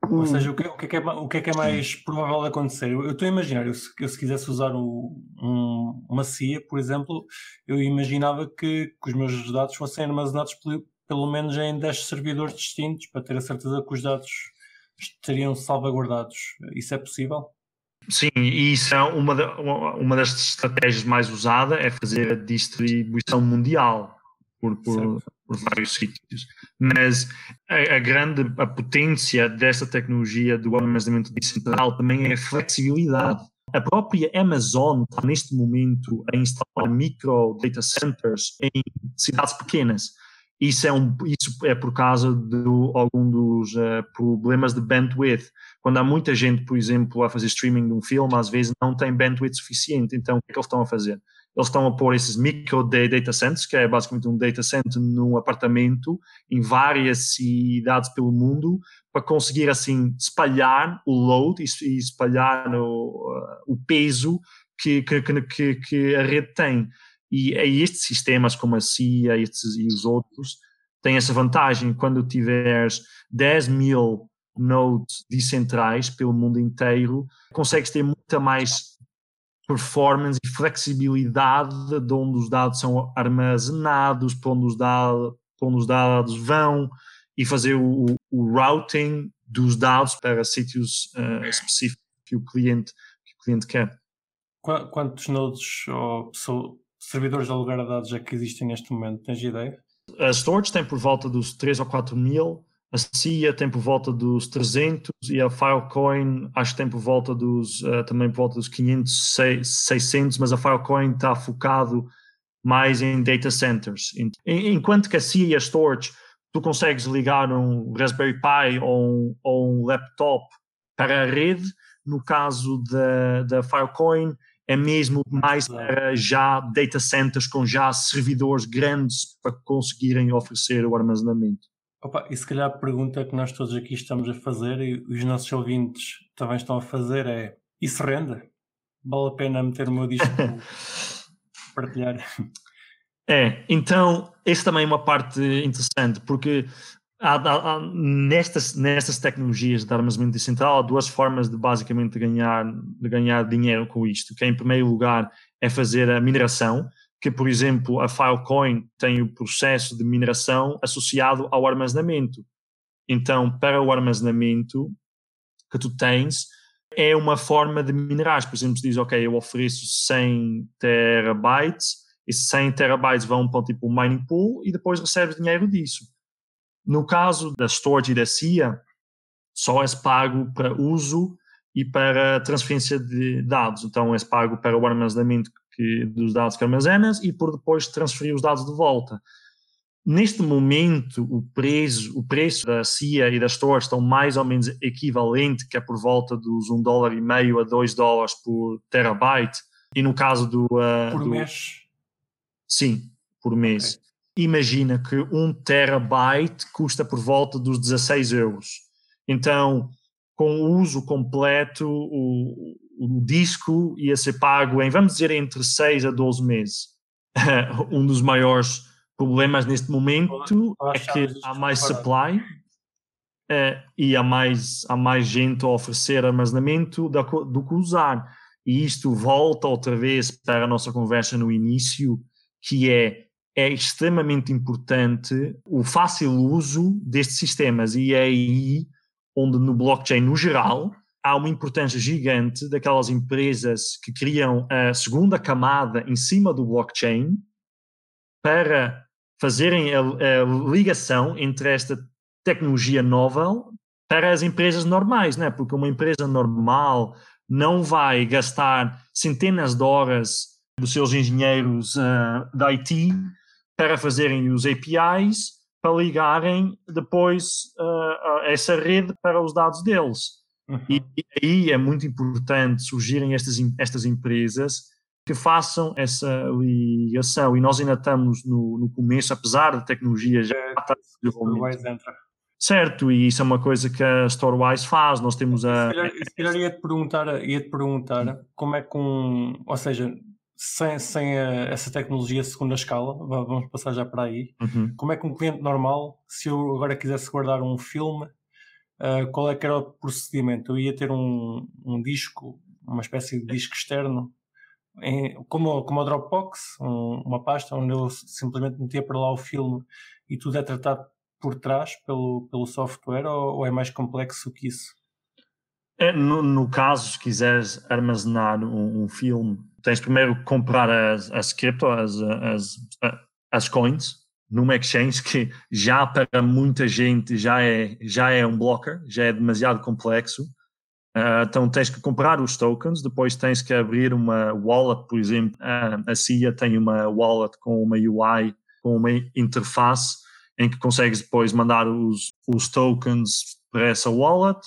Ou seja, o que, o, que é que é, o que é que é mais provável de acontecer? Eu, estou a imaginar, eu, se, eu, se quisesse usar o, um, uma CIA, por exemplo, eu imaginava que, que os meus dados fossem armazenados pelo, pelo menos em 10 servidores distintos para ter a certeza que os dados estariam salvaguardados. Isso é possível? Sim, e isso é uma, uma das estratégias mais usadas, é fazer a distribuição mundial por, por, por vários sítios. Mas a, a, grande a potência desta tecnologia do armazenamento descentralizado também é a flexibilidade. A própria Amazon está neste momento a instalar micro data centers em cidades pequenas. Isso é, um, isso é por causa de algum dos uh, problemas de bandwidth. Quando há muita gente, por exemplo, a fazer streaming de um filme, às vezes não tem bandwidth suficiente. Então, o que é que eles estão a fazer? eles estão a pôr esses micro data centers, que é basicamente um data center num apartamento em várias cidades pelo mundo, para conseguir assim espalhar o load e espalhar o, o peso que, que, que, que, a rede tem. E, e estes sistemas como a CIA estes, e os outros têm essa vantagem. Quando tiveres 10 mil nodes decentrais pelo mundo inteiro, consegues ter muita mais performance e flexibilidade de onde os dados são armazenados, para onde os dados, para onde os dados vão e fazer o, o routing dos dados para sítios uh, específicos que o cliente que o cliente quer. Quantos nodes ou servidores de alugar dados é que existem neste momento? Tens ideia? A storage tem por volta dos 3 ou 4 mil a CIA tem por volta dos 300 e a Filecoin acho que tem por volta dos, uh, também por volta dos 500, 600, mas a Filecoin está focado mais em data centers. Enquanto que a CIA e a Storage, tu consegues ligar um Raspberry Pi ou um, ou um laptop para a rede, no caso da, da Filecoin, é mesmo mais para já data centers com já servidores grandes para conseguirem oferecer o armazenamento. Opa, e se calhar a pergunta que nós todos aqui estamos a fazer e os nossos ouvintes também estão a fazer é: isso rende? Vale a pena meter o meu disco <laughs> partilhar? É, então, essa também é uma parte interessante, porque há, há, nestas, nestas tecnologias de armazenamento decentral há duas formas de basicamente ganhar, de ganhar dinheiro com isto, que é, em primeiro lugar é fazer a mineração, que, por exemplo, a Filecoin tem o processo de mineração associado ao armazenamento. Então, para o armazenamento que tu tens, é uma forma de minerar. Por exemplo, diz, ok, eu ofereço 100 terabytes, esses 100 terabytes vão para tipo um mining pool e depois recebes dinheiro disso. No caso da storage e da CIA, só é pago para uso e para transferência de dados. Então, é pago para o armazenamento que, dos dados que armazenas e por depois transferir os dados de volta. Neste momento, o preço, o preço da CIA e da Store estão mais ou menos equivalente, que é por volta dos 1 dólar e meio a 2 dólares por terabyte. E no caso do... Uh, por do, mês? Sim, por mês. Okay. Imagina que 1 terabyte custa por volta dos 16 euros. Então, com o uso completo, o, o disco ia ser pago em, vamos dizer, entre 6 a 12 meses. <laughs> um dos maiores problemas neste momento é que há mais supply uh, e há mais, há mais gente a oferecer armazenamento do, do que usar. E isto volta outra vez para a nossa conversa no início, que é é extremamente importante o fácil uso destes sistemas e é aí onde no blockchain no geral há uma importância gigante daquelas empresas que criam a segunda camada em cima do blockchain para fazerem a, a ligação entre esta tecnologia nova para as empresas normais, né? porque uma empresa normal não vai gastar centenas de horas dos seus engenheiros uh, da IT para fazerem os APIs para ligarem depois uh, essa rede para os dados deles. Uhum. E, e, aí é muito importante surgirem estas, estas empresas que façam essa ligação. E nós ainda estamos no, no começo, apesar da tecnologia já é, estar desenvolvimento. Certo, e isso é uma coisa que a Storewise faz. Nós temos a. Se calhar, se calhar ia-te perguntar, ia -te perguntar como é que um. Ou seja, sem, sem a, essa tecnologia segunda escala, vamos passar já para aí. Uhum. Como é que um cliente normal, se eu agora quisesse guardar um filme, uh, qual é que era o procedimento? Eu ia ter um, um disco, uma espécie de disco externo, em, como, como a Dropbox, um, uma pasta onde eu simplesmente metia para lá o filme e tudo é tratado por trás pelo, pelo software ou, ou é mais complexo que isso? É, no, no, caso, se quiseres armazenar um, um, filme, tens primeiro que comprar as, as cripto, as, as, as coins, numa exchange que já para muita gente já é, já é um blocker, já é demasiado complexo. Uh, então tens que comprar os tokens, depois tens que abrir uma wallet, por exemplo, uh, a CIA tem uma wallet com uma UI, com uma interface em que consegues depois mandar os, os tokens para essa wallet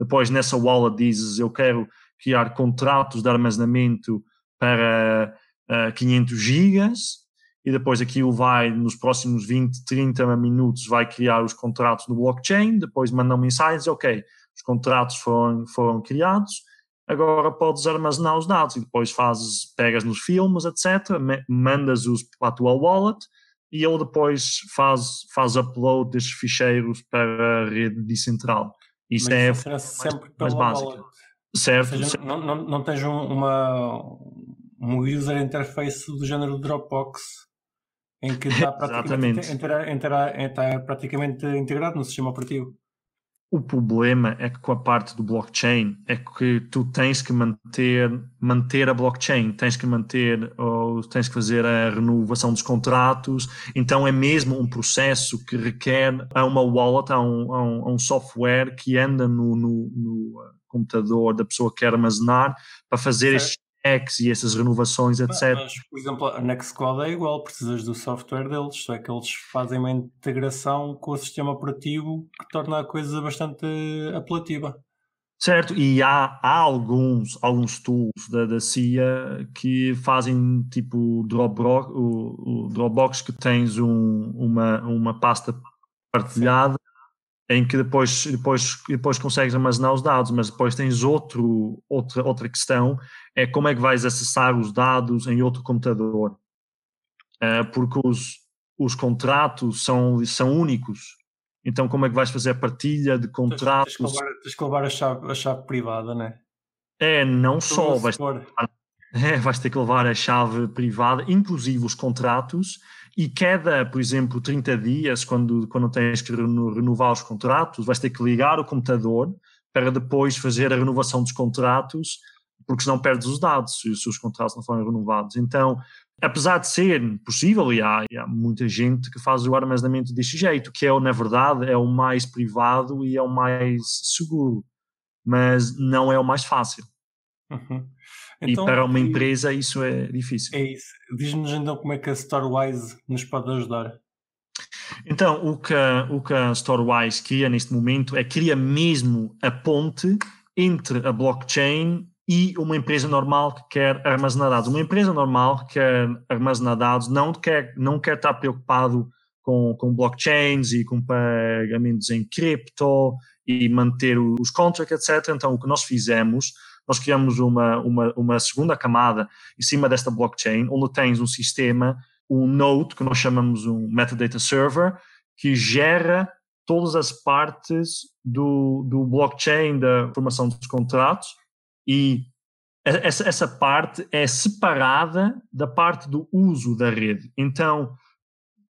depois nessa wallet dizes eu quero criar contratos de armazenamento para uh, eh, 500 gigas e depois aquilo vai nos próximos 20, 30 minutos vai criar os contratos no blockchain, depois mandam mensagens, ok, os contratos foram, foram criados, agora podes armazenar os dados e depois fazes, pegas nos filmes, etc., mandas-os para a tua wallet e ele depois faz, faz upload desses ficheiros para a rede decentral. Isso Mas é será sempre mais básica. Certo. Seja, certo. Não, não, não tens uma, um user interface do género Dropbox em que está <laughs> praticamente, integra, integra, está praticamente integrado no sistema operativo. O problema é que com a parte do blockchain é que tu tens que manter, manter a blockchain, tens que manter ou tens que fazer a renovação dos contratos, então é mesmo um processo que requer a uma wallet, a um, a um, a um software que anda no, no, no, computador da pessoa que quer armazenar para fazer certo. estes checks e essas renovações, etc. Mas, por exemplo, a Nextcloud é igual, precisas do software deles, só é que eles fazem uma integração com o sistema operativo que torna a coisa bastante apelativa. Certo, e há, há alguns, alguns tools da, da CIA que fazem tipo Dropbox, o, o Dropbox que tens um, uma, uma pasta partilhada em que depois, depois, depois consegues armazenar os dados, mas depois tens outro, outra, outra questão, é como é que vais acessar os dados em outro computador. Uh, porque os, os contratos são, são únicos. Então, como é que vais fazer a partilha de contratos? Tens, tens, que levar, a, chave, a chave privada, não é? É, não só. Vais, <laughs> é, vais ter que levar a chave privada, inclusive os contratos, e cada, por exemplo, 30 dias, quando, quando tens que renovar os contratos, vais ter que ligar o computador para depois fazer a renovação dos contratos, porque senão perdes os dados se, se os contratos não forem renovados. Então, apesar de ser possível, e há, e há, muita gente que faz o armazenamento deste jeito, que é, na verdade, é o mais privado e é o mais seguro, mas não é o mais fácil. Uhum. Então, e para uma empresa isso é difícil. É isso. Diz-nos então como é que a Storewise nos pode ajudar. Então, o que, o que a Storewise cria neste momento é cria mesmo a ponte entre a blockchain e uma empresa normal que quer armazenar dados. Uma empresa normal que quer armazenar dados não quer, não quer estar preocupado com, com blockchains e com pagamentos em cripto e manter os contracts, etc. Então, o que nós fizemos nós criamos uma, uma, uma segunda camada em cima desta blockchain, onde tens um sistema, um node, que nós chamamos um metadata server, que gera todas as partes do, do blockchain da formação dos contratos e essa, essa parte é separada da parte do uso da rede. Então,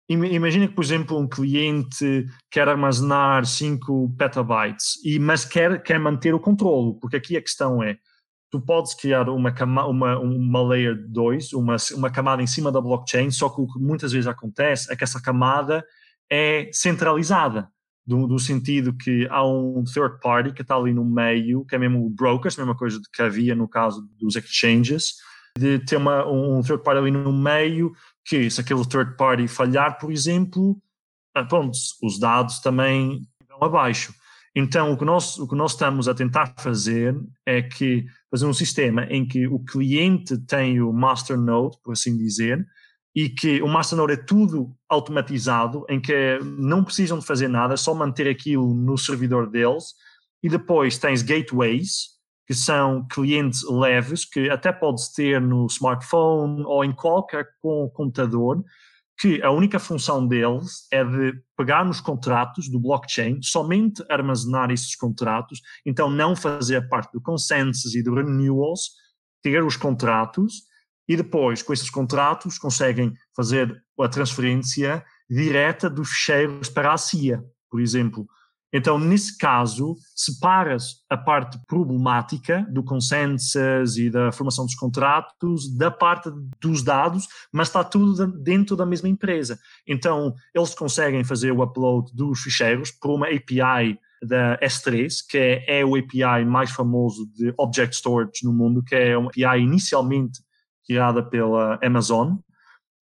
imagina que, por exemplo, um cliente quer armazenar 5 petabytes, e, mas quer, quer manter o controle, porque aqui a questão é, tu podes criar uma, cama, uma, uma layer 2, uma, uma camada em cima da blockchain, só que o que muitas vezes acontece é que essa camada é centralizada, do, do sentido que há um third party que está ali no meio, que é mesmo o brokers, mesma coisa que havia no caso dos exchanges, de ter uma, um third party ali no meio que se aquele third party falhar, por exemplo, ah, pronto, os dados também vão abaixo. Então, o que, nós, o que nós estamos a tentar fazer é que fazer um sistema em que o cliente tem o master node, por assim dizer, e que o master node é tudo automatizado, em que não precisam de fazer nada, é só manter aquilo no servidor deles, e depois tens gateways, que são clientes leves, que até podes ter no smartphone ou em qualquer computador, que a única função deles é de pegar nos contratos do blockchain, somente armazenar esses contratos, então não fazer parte do consensus e do renewals, ter os contratos e depois, com esses contratos, conseguem fazer a transferência direta dos ficheiros para a CIA, por exemplo. Então, nesse caso, separas a parte problemática do consensus e da formação dos contratos da parte dos dados, mas está tudo dentro da mesma empresa. Então, eles conseguem fazer o upload dos ficheiros por uma API da S3, que é, é o API mais famoso de Object Storage no mundo, que é uma API inicialmente criada pela Amazon,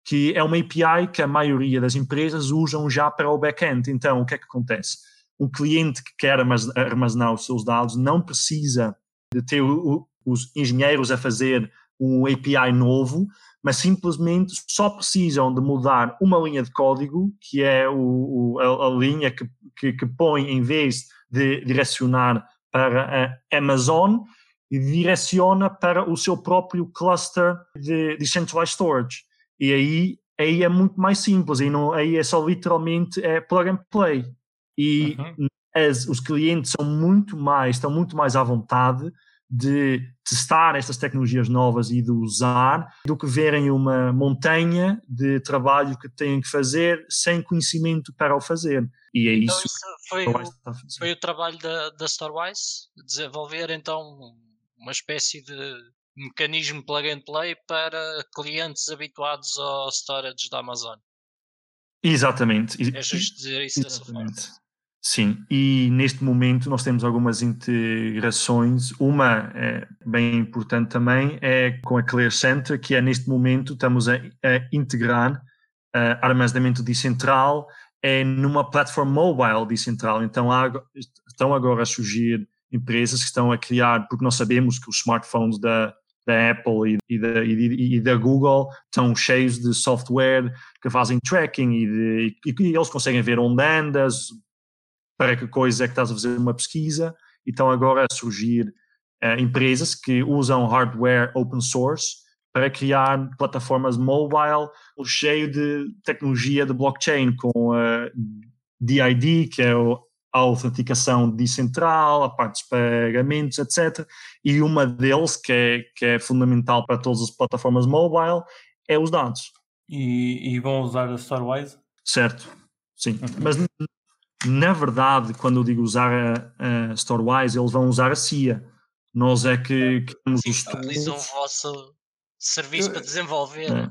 que é uma API que a maioria das empresas usam já para o back-end. Então, o que é que acontece? Um cliente que quer armazenar os seus dados não precisa de ter o, os engenheiros a fazer um API novo, mas simplesmente só precisam de mudar uma linha de código, que é o, o, a, a, linha que, que, que, põe, em vez de direcionar para a Amazon, direciona para o seu próprio cluster de Decentralized Storage. E aí, aí é muito mais simples, aí, não, aí é só literalmente é plug and play e uhum. as, os clientes são muito mais, estão muito mais à vontade de testar estas tecnologias novas e de usar do que verem uma montanha de trabalho que têm que fazer sem conhecimento para o fazer. E é então, isso, isso foi, o, foi o trabalho da, da Storewise, desenvolver então uma espécie de mecanismo plug and play para clientes habituados ao storage da Amazon. Exatamente. É justo dizer isso Exatamente. dessa forma. Sim, e neste momento nós temos algumas integrações. Uma é bem importante também é com a Clear Center, que é neste momento estamos a, a integrar uh, armazenamento decentral é numa plataforma mobile decentral. Então há, estão agora a surgir empresas que estão a criar, porque nós sabemos que os smartphones da, da Apple e, e, da, e, e, da, Google estão cheios de software que fazem tracking e, de, eles conseguem ver onde andas, para que coisa é que estás a fazer uma pesquisa, e estão agora a surgir uh, empresas que usam hardware open source para criar plataformas mobile cheio de tecnologia de blockchain, com a DID, que é a autenticação decentral, a parte dos pagamentos, etc. E uma deles, que é, que é fundamental para todas as plataformas mobile, é os dados. E, e vão usar a Storewise? Certo, sim. Mas na verdade, quando eu digo usar a, a Storewise, eles vão usar a CIA. Nós é que, que temos os Utilizam o vosso serviço eu, para desenvolver é.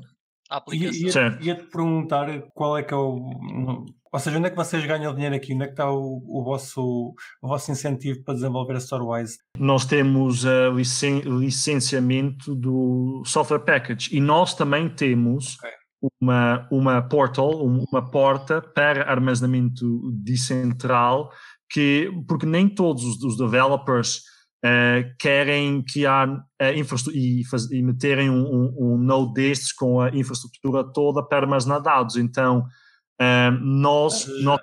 a aplicação. Ia-te ia perguntar qual é que é o. Ou seja, onde é que vocês ganham dinheiro aqui? Onde é que está o, o, vosso, o vosso incentivo para desenvolver a Storewise? Nós temos o licen, licenciamento do software package e nós também temos okay uma, uma portal, uma porta para armazenamento decentral, que, porque nem todos os, os developers uh, querem criar a infraestrutura e, faz, e meterem um, um, um, node destes com a infraestrutura toda para armazenar dados. Então, uh, nós. nós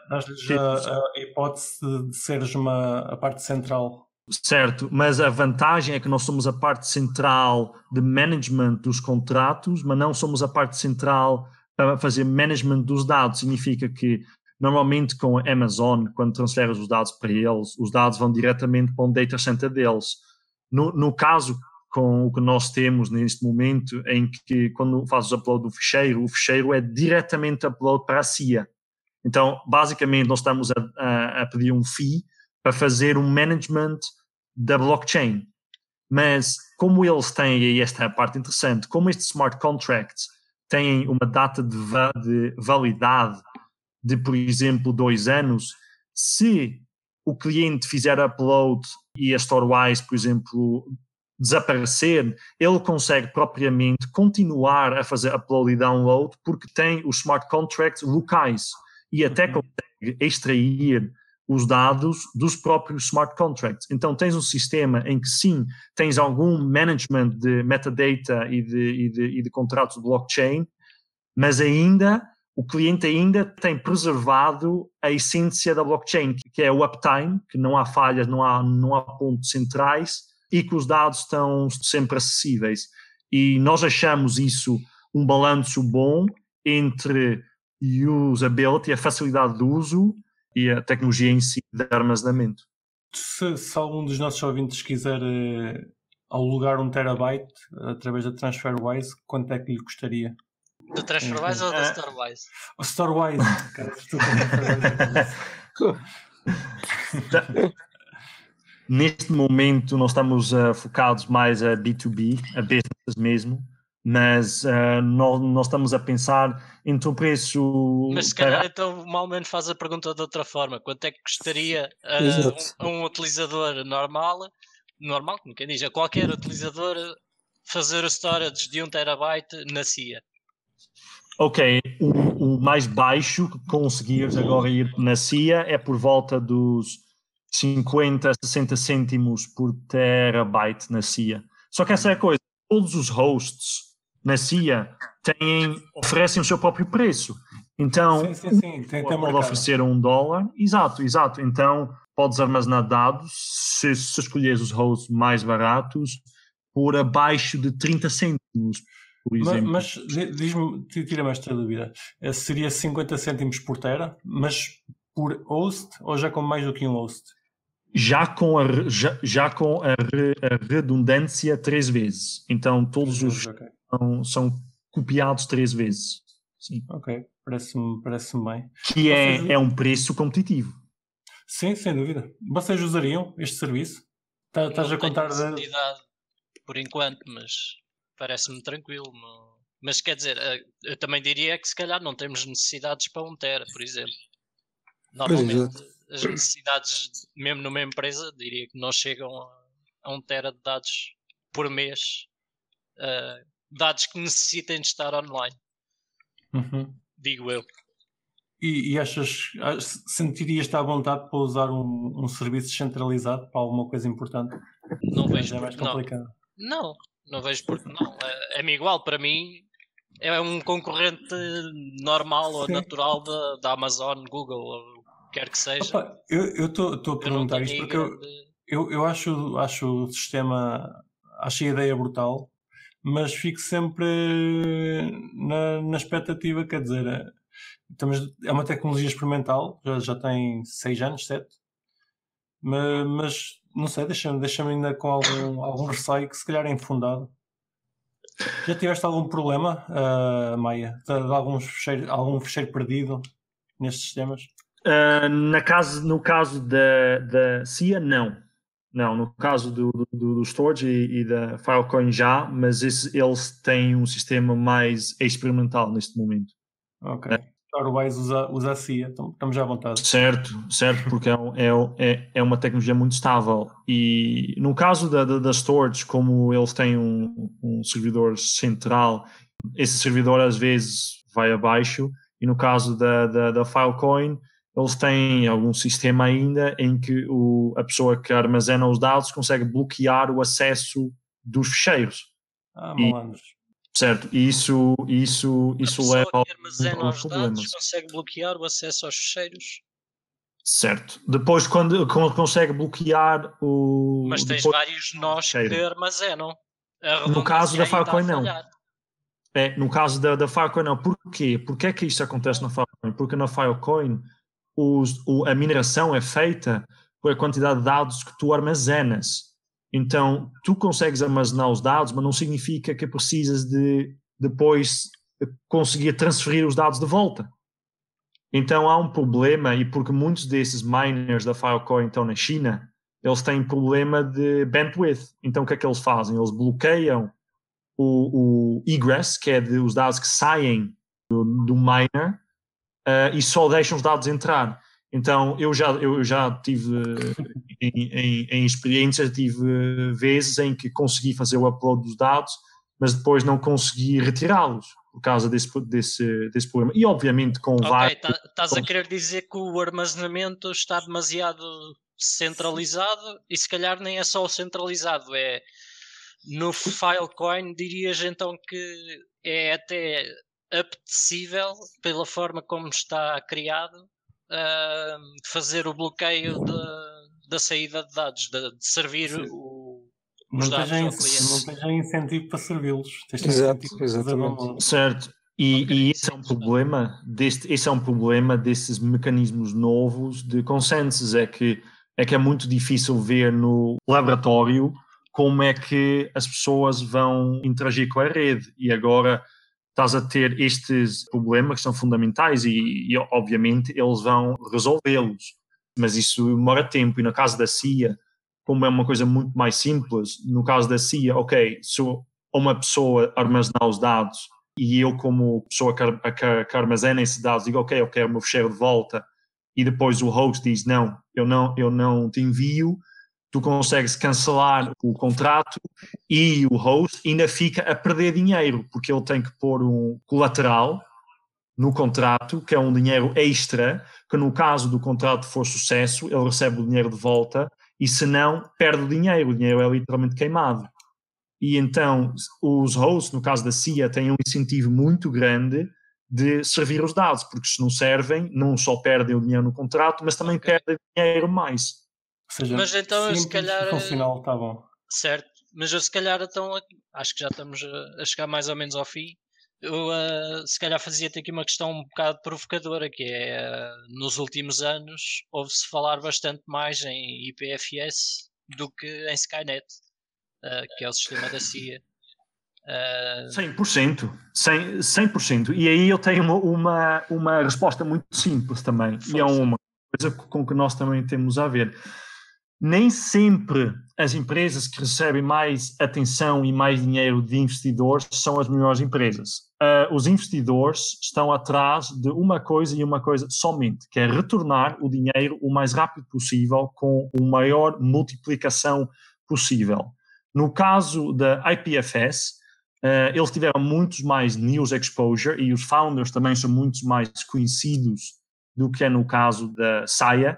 a, a hipótese de seres uma, a parte central Certo, mas a vantagem é que nós somos a parte central de management dos contratos, mas não somos a parte central para fazer management dos dados. Significa que normalmente com a Amazon, quando transferes os dados para eles, os dados vão diretamente para um data center deles. No, no caso com o que nós temos neste momento, em que quando fazes o upload do ficheiro, o ficheiro é diretamente upload para a CIA. Então, basicamente, nós estamos a, a, a pedir um fee para fazer um management da blockchain. Mas como eles têm, e esta é a parte interessante, como estes smart contracts têm uma data de, va de validade de, por exemplo, dois anos, se o cliente fizer upload e a Storewise, por exemplo, desaparecer, ele consegue propriamente continuar a fazer upload e download porque tem os smart contracts locais e até uhum. consegue extrair os dados dos próprios smart contracts. Então tens um sistema em que sim, tens algum management de metadata e de, e de, e de contratos blockchain, mas ainda o cliente ainda tem preservado a essência da blockchain, que é o uptime, que não há falhas, não há, não há pontos centrais, e que os dados estão sempre acessíveis. E nós achamos isso um balanço bom entre usability, a facilidade de uso e a tecnologia em si de armazenamento. Se, se algum dos nossos ouvintes quiser uh, alugar um terabyte através da TransferWise, quanto é que lhe custaria? Do TransferWise ou do eh, StoreWise? O <laughs> StoreWise. Neste momento, nós estamos uh, focados mais a B2B, a business mesmo, mas uh, nós, nós, estamos a pensar entre o preço. Mas se calhar, para... então, mal menos faz a pergunta de outra forma: quanto é que custaria uh, um, um, utilizador normal, normal, como quem diz, a qualquer utilizador fazer o storage de 1 terabyte na CIA? Ok, o, o mais baixo que conseguires agora ir na CIA é por volta dos 50, 60 cêntimos por terabyte na CIA. Só que essa é a coisa, todos os hosts na CIA têm, oferecem o seu próprio preço. Então, sim, sim, sim. Tem, pode oferecer um dólar. Exato, exato. Então, podes armazenar dados se, se escolheres os hosts mais baratos por abaixo de 30 cêntimos, por exemplo. Mas, mas diz-me, tira-me esta dúvida. Eh, seria 50 cêntimos por tera, mas por host ou já com mais do que um host? já com a, já, já com a, re, a redundância três vezes. Então todos os okay. São, são, copiados três vezes. Sim. Ok, parece-me parece bem. Que é, Vocês... é um preço competitivo. Sim, sem dúvida. Vocês usariam este serviço? Tá, estás a contar necessidade de... por enquanto, mas parece-me tranquilo. Mas quer dizer, eh, eu também diria que se calhar não temos necessidades para um tera, por exemplo. Normalmente as necessidades, mesmo numa empresa, diria que não chegam a, a um tera de dados por mês, uh, dados que necessitem de estar online. Uhum. Digo eu. E, e, achas, sentirias-te à vontade para usar um, um, serviço centralizado para alguma coisa importante? Não vejo. É mais complicado. Não, não, não vejo porque não. É, é-me igual, para mim é um concorrente normal Sim. ou natural da, da Amazon, Google, quer que seja. Opa, eu estou a perguntar isto porque eu, eu, eu acho, acho o sistema, acho a ideia brutal, mas fico sempre na, na expectativa, quer dizer, estamos, é uma tecnologia experimental, já, já tem 6 anos, 7, mas, mas não sei, deixa-me deixa ainda com algum, algum receio que se calhar é infundado. Já tiveste algum problema, uh, Maia, de algum, fecheiro, algum fecheiro perdido nestes sistemas? Uh, na caso, no caso da, da CIA, não. Não, no caso do, do, do storage e, e, da Filecoin já, mas esse, eles têm um sistema mais experimental neste momento. Ok. É. Storewise usa, usa a CIA, então estamos já à vontade. Certo, certo, porque é, é, é, é uma tecnologia muito estável. E no caso da, da, da storage, como eles têm um, um servidor central, esse servidor às vezes vai abaixo, e no caso da, da, da Filecoin, eles têm algum sistema ainda em que o, a pessoa que armazena os dados consegue bloquear o acesso dos ficheiros. Ah, malandros. Certo, e isso, isso, a isso leva que armazena os problemas. dados consegue bloquear o acesso aos ficheiros. Certo. Depois, quando, quando consegue bloquear o. Mas tens vários nós que armazenam. No caso da Filecoin, não. É, no caso da, da Filecoin, não. Porquê? Porquê é que isso acontece na Filecoin? Porque na Filecoin os, o, a mineração é feita pela quantidade de dados que tu armazenas. Então, tu consegues armazenar os dados, mas não significa que precisas de depois conseguir transferir os dados de volta. Então há um problema, e porque muitos desses miners da Filecoin estão na China, eles têm problema de bandwidth. Então o que é que eles fazem? Eles bloqueiam o, o egress, que é de, os dados que saem do, do miner, uh, e só deixam os dados entrar. Então eu já, eu já tive em, em, em experiência, tive vezes em que consegui fazer o upload dos dados, mas depois não consegui retirá-los por causa desse, desse, desse problema. E obviamente com okay, vários. Estás a querer dizer que o armazenamento está demasiado centralizado e se calhar nem é só o centralizado, é no Filecoin dirias então que é até apetecível, pela forma como está criado, uh, fazer o bloqueio de, da saída de dados, de, de servir o, os não dados tens ao in- cliente. não tens incentivo para servi-los. Exato, exatamente. Certo. E, Ok, e isso esse é um problema deste, esse é um problema desses mecanismos novos de consensos é que é que é muito difícil ver no laboratório como é que as pessoas vão interagir com a rede e agora estás a ter estes problemas que são fundamentais e, e, obviamente eles vão resolvê-los. Mas isso demora tempo e no caso da CIA como é uma coisa muito mais simples no caso da CIA ok se uma pessoa armazenar os dados e eu como pessoa que, que, que armazena esses dados digo ok eu quero meu fecheiro de volta e depois o host diz não eu não eu não te envio tu consegues cancelar o contrato e o host ainda fica a perder dinheiro porque ele tem que pôr um colateral no contrato que é um dinheiro extra que no caso do contrato for sucesso ele recebe o dinheiro de volta e se não perde o dinheiro. O dinheiro é literalmente queimado. E então os hosts, no caso da CIA, têm um incentivo muito grande de servir os dados, porque se não servem, não só perdem o dinheiro no contrato, mas também perdem dinheiro mais. Ou seja, Mas então, eu se simples e calhar, funcional está bom. Certo, mas eu se calhar então acho que já estamos a, a chegar mais ou menos ao fim. Eu eh, se calhar fazia-te aqui uma questão um bocado provocadora, que é eh, nos últimos anos ouve-se falar bastante mais em IPFS do que em Skynet, eh, que é o sistema da CIA. Eh, 100%, 100%, 100%. E aí eu tenho uma, uma, uma resposta muito simples também, e é Força. uma coisa com que nós também temos a ver. Nem sempre as empresas que recebem mais atenção e mais dinheiro de investidores são as melhores empresas. Ah, os investidores estão atrás de uma coisa e uma coisa somente, que é retornar o dinheiro o mais rápido possível com a maior multiplicação possível. No caso da IPFS, Uh, eles tiveram muitos mais news exposure e os founders também são muito mais conhecidos do que é no caso da Saia.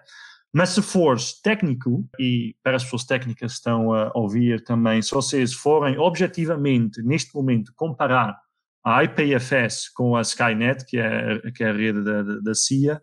Mas se fores técnico, e para as pessoas técnicas estão a ouvir também, se vocês forem objetivamente, neste momento, comparar a IPFS com a Skynet, que é, que é a rede da, da, CIA,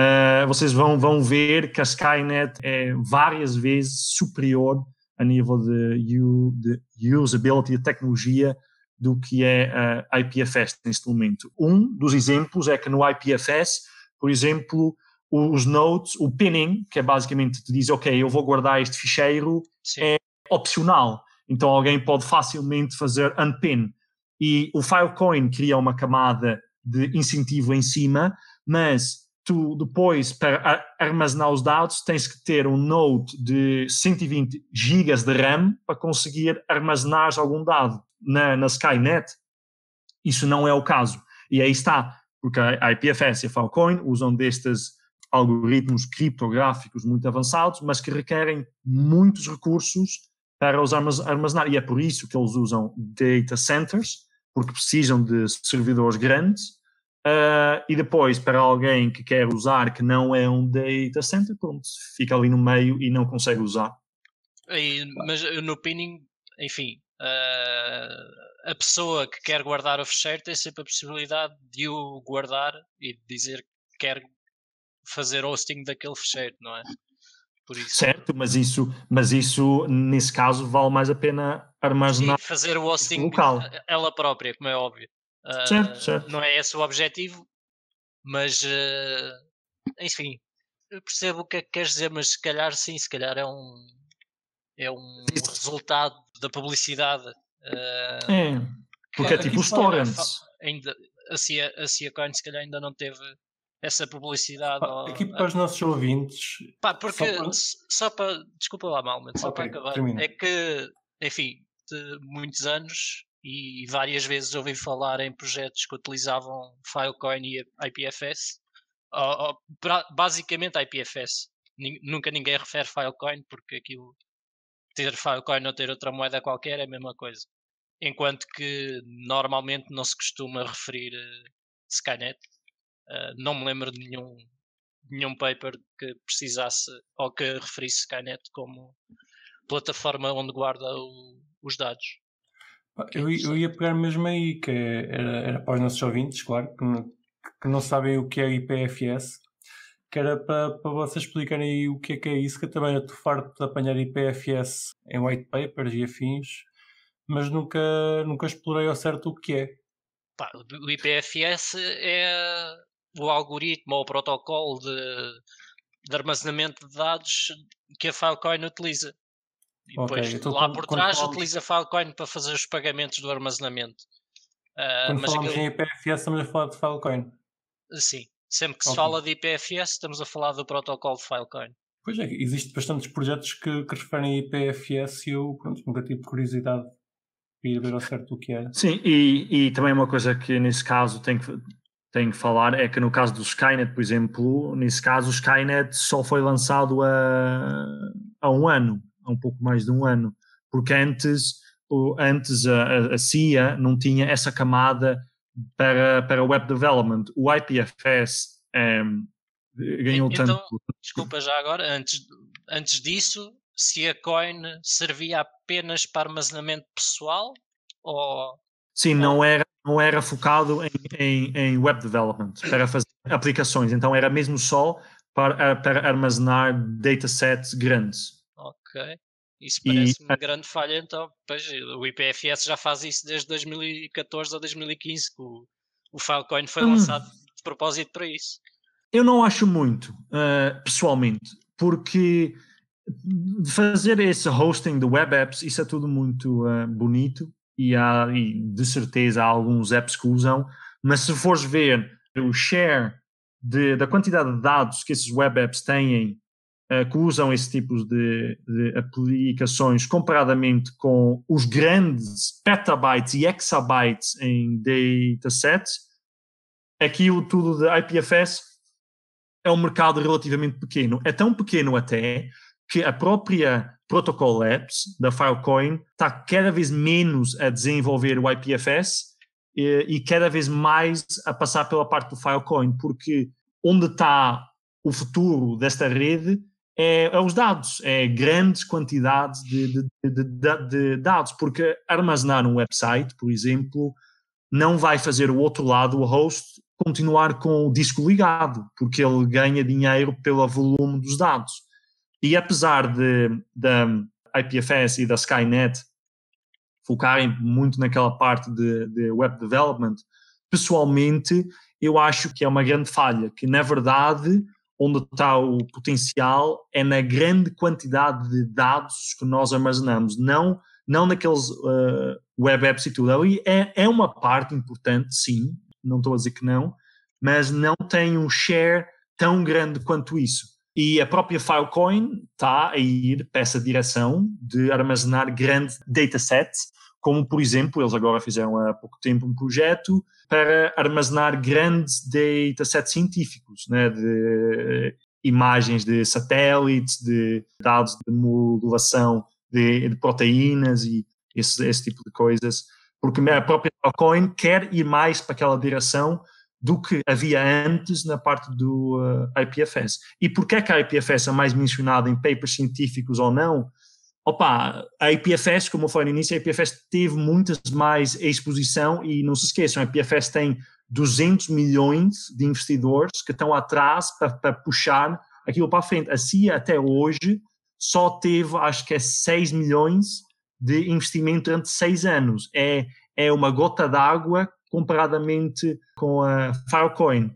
uh, vocês vão, vão ver que a Skynet é várias vezes superior a nível de, de usability, de tecnologia, do que é a IPFS neste momento. Um dos exemplos é que no IPFS, por exemplo, os nodes, o pinning, que é basicamente te diz, ok, eu vou guardar este ficheiro, sim. é opcional. Então alguém pode facilmente fazer unpin. E o Filecoin cria uma camada de incentivo em cima, mas tu depois, para armazenar os dados, tens que ter um node de 120 GB de RAM para conseguir armazenar algum dado. Na, na Skynet, isso não é o caso. E aí está, porque a IPFS e a Filecoin usam destes algoritmos criptográficos muito avançados, mas que requerem muitos recursos para os armazenar. E é por isso que eles usam data centers, porque precisam de servidores grandes, Uh, e depois, para alguém que quer usar que não é um data center, pronto, fica ali no meio e não consegue usar. E, mas no pinning, enfim, uh, a pessoa que quer guardar o fecheiro tem sempre a possibilidade de o guardar e dizer que quer fazer hosting daquele fecheiro, não é? Certo, mas isso, mas isso nesse caso vale mais a pena armazenar. Sim, fazer o hosting local. ela própria, como é óbvio. Uh, certo, certo. Não é esse o objetivo, mas uh, enfim, eu percebo o que é que queres dizer, mas se calhar sim, se calhar é um é um resultado da publicidade. Uh, é, porque é tipo os torrents. Ainda, a Cia, a Cia Coin se calhar ainda não teve essa publicidade. Pá, ou, aqui para os nossos ouvintes. Pá, porque só para, só para desculpa lá, mal, só okay, para acabar. Termina. É que, enfim, de muitos anos e várias vezes ouvi falar em projetos que utilizavam Filecoin e IPFS. Ou, ou, basicamente IPFS. Nunca ninguém refere Filecoin porque aquilo ter Filecoin ou ter outra moeda qualquer é a mesma coisa. Enquanto que normalmente não se costuma referir uh, Skynet. Uh, não me lembro de nenhum, nenhum paper que precisasse ou que referisse Skynet como plataforma onde guarda o, os dados. Eu, eu, ia pegar mesmo aí, que era, era para os nossos ouvintes, claro, que não, que não sabem o que é IPFS, que era para, para vocês explicarem aí o que é que é isso, que eu também estou farto de apanhar IPFS em white papers e afins, mas nunca, nunca explorei ao certo o que é. Pá, o IPFS é o algoritmo ou o protocolo de, de armazenamento de dados que a Filecoin utiliza. E Ok, depois então lá por trás falamos- utiliza a Filecoin para fazer os pagamentos do armazenamento. Ah, Quando mas falamos aquilo- em IPFS, estamos a falar de Filecoin. sim, sempre que se Ok. fala de IPFS, estamos a falar do protocolo de Filecoin. Pois é, existem bastantes projetos que, que referem a IPFS e eu pronto, nunca tive curiosidade de ir ver ao certo o que era. Sim, e, e também uma coisa que nesse caso tem que, tem que falar é que no caso do Skynet, por exemplo, nesse caso o Skynet só foi lançado há, há um ano, há um pouco mais de um ano, porque antes, o, antes a, a- a CIA não tinha essa camada para, para web development. O IPFS em, ganhou Então, tanto. Desculpa já agora, antes, antes disso, se a coin servia apenas para armazenamento pessoal ou Sim, não era, não era focado em, em, em web development, para fazer aplicações. Então era mesmo só para, para armazenar datasets grandes. ok. Isso parece-me uma grande falha, então. Pois, o IPFS já faz isso desde 2014 ou 2015, que o, o Filecoin foi Hum. lançado de propósito para isso. Eu não acho muito, eh, pessoalmente, porque fazer esse hosting de web apps, isso é tudo muito eh, bonito e, há, e de certeza há alguns apps que usam, mas se fores ver o share de- da quantidade de dados que esses web apps têm, eh, que usam esse tipo de, de aplicações, comparadamente com os grandes petabytes e exabytes em datasets, aquilo tudo de IPFS é um mercado relativamente pequeno. É tão pequeno até que a própria Protocol Labs da Filecoin está cada vez menos a desenvolver o IPFS e, e cada vez mais a passar pela parte do Filecoin, porque onde está o futuro desta rede é, é os dados, é grandes quantidades de, de- de- de- de dados, porque armazenar um website, por exemplo, não vai fazer o outro lado, o host, continuar com o disco ligado, porque ele ganha dinheiro pelo volume dos dados. E apesar de, da IPFS e da Skynet focarem muito naquela parte de, de web development, pessoalmente eu acho que é uma grande falha, que na verdade onde está o potencial é na grande quantidade de dados que nós armazenamos, não, não naqueles uh, web apps e tudo. Ali é, é uma parte importante, sim, não estou a dizer que não, mas não tem um share tão grande quanto isso. E a própria Filecoin está a ir para essa direção de armazenar grandes datasets, como por exemplo, eles agora fizeram há pouco tempo um projeto para armazenar grandes datasets científicos, né, de imagens de satélites, de dados de modulação de, de proteínas e esse, esse, tipo de coisas, porque a própria Filecoin quer ir mais para aquela direção do que havia antes na parte do uh, IPFS. E porquê que a IPFS é mais mencionada em papers científicos ou não? Opa, a IPFS, como eu falei no início, a IPFS teve muitas mais exposição e não se esqueçam, a IPFS tem 200 milhões de investidores que estão atrás para, puxar aquilo para frente. A CIA até hoje só teve, acho que é 6 milhões de investimento durante 6 anos. É, é uma gota d'água comparadamente com a Filecoin.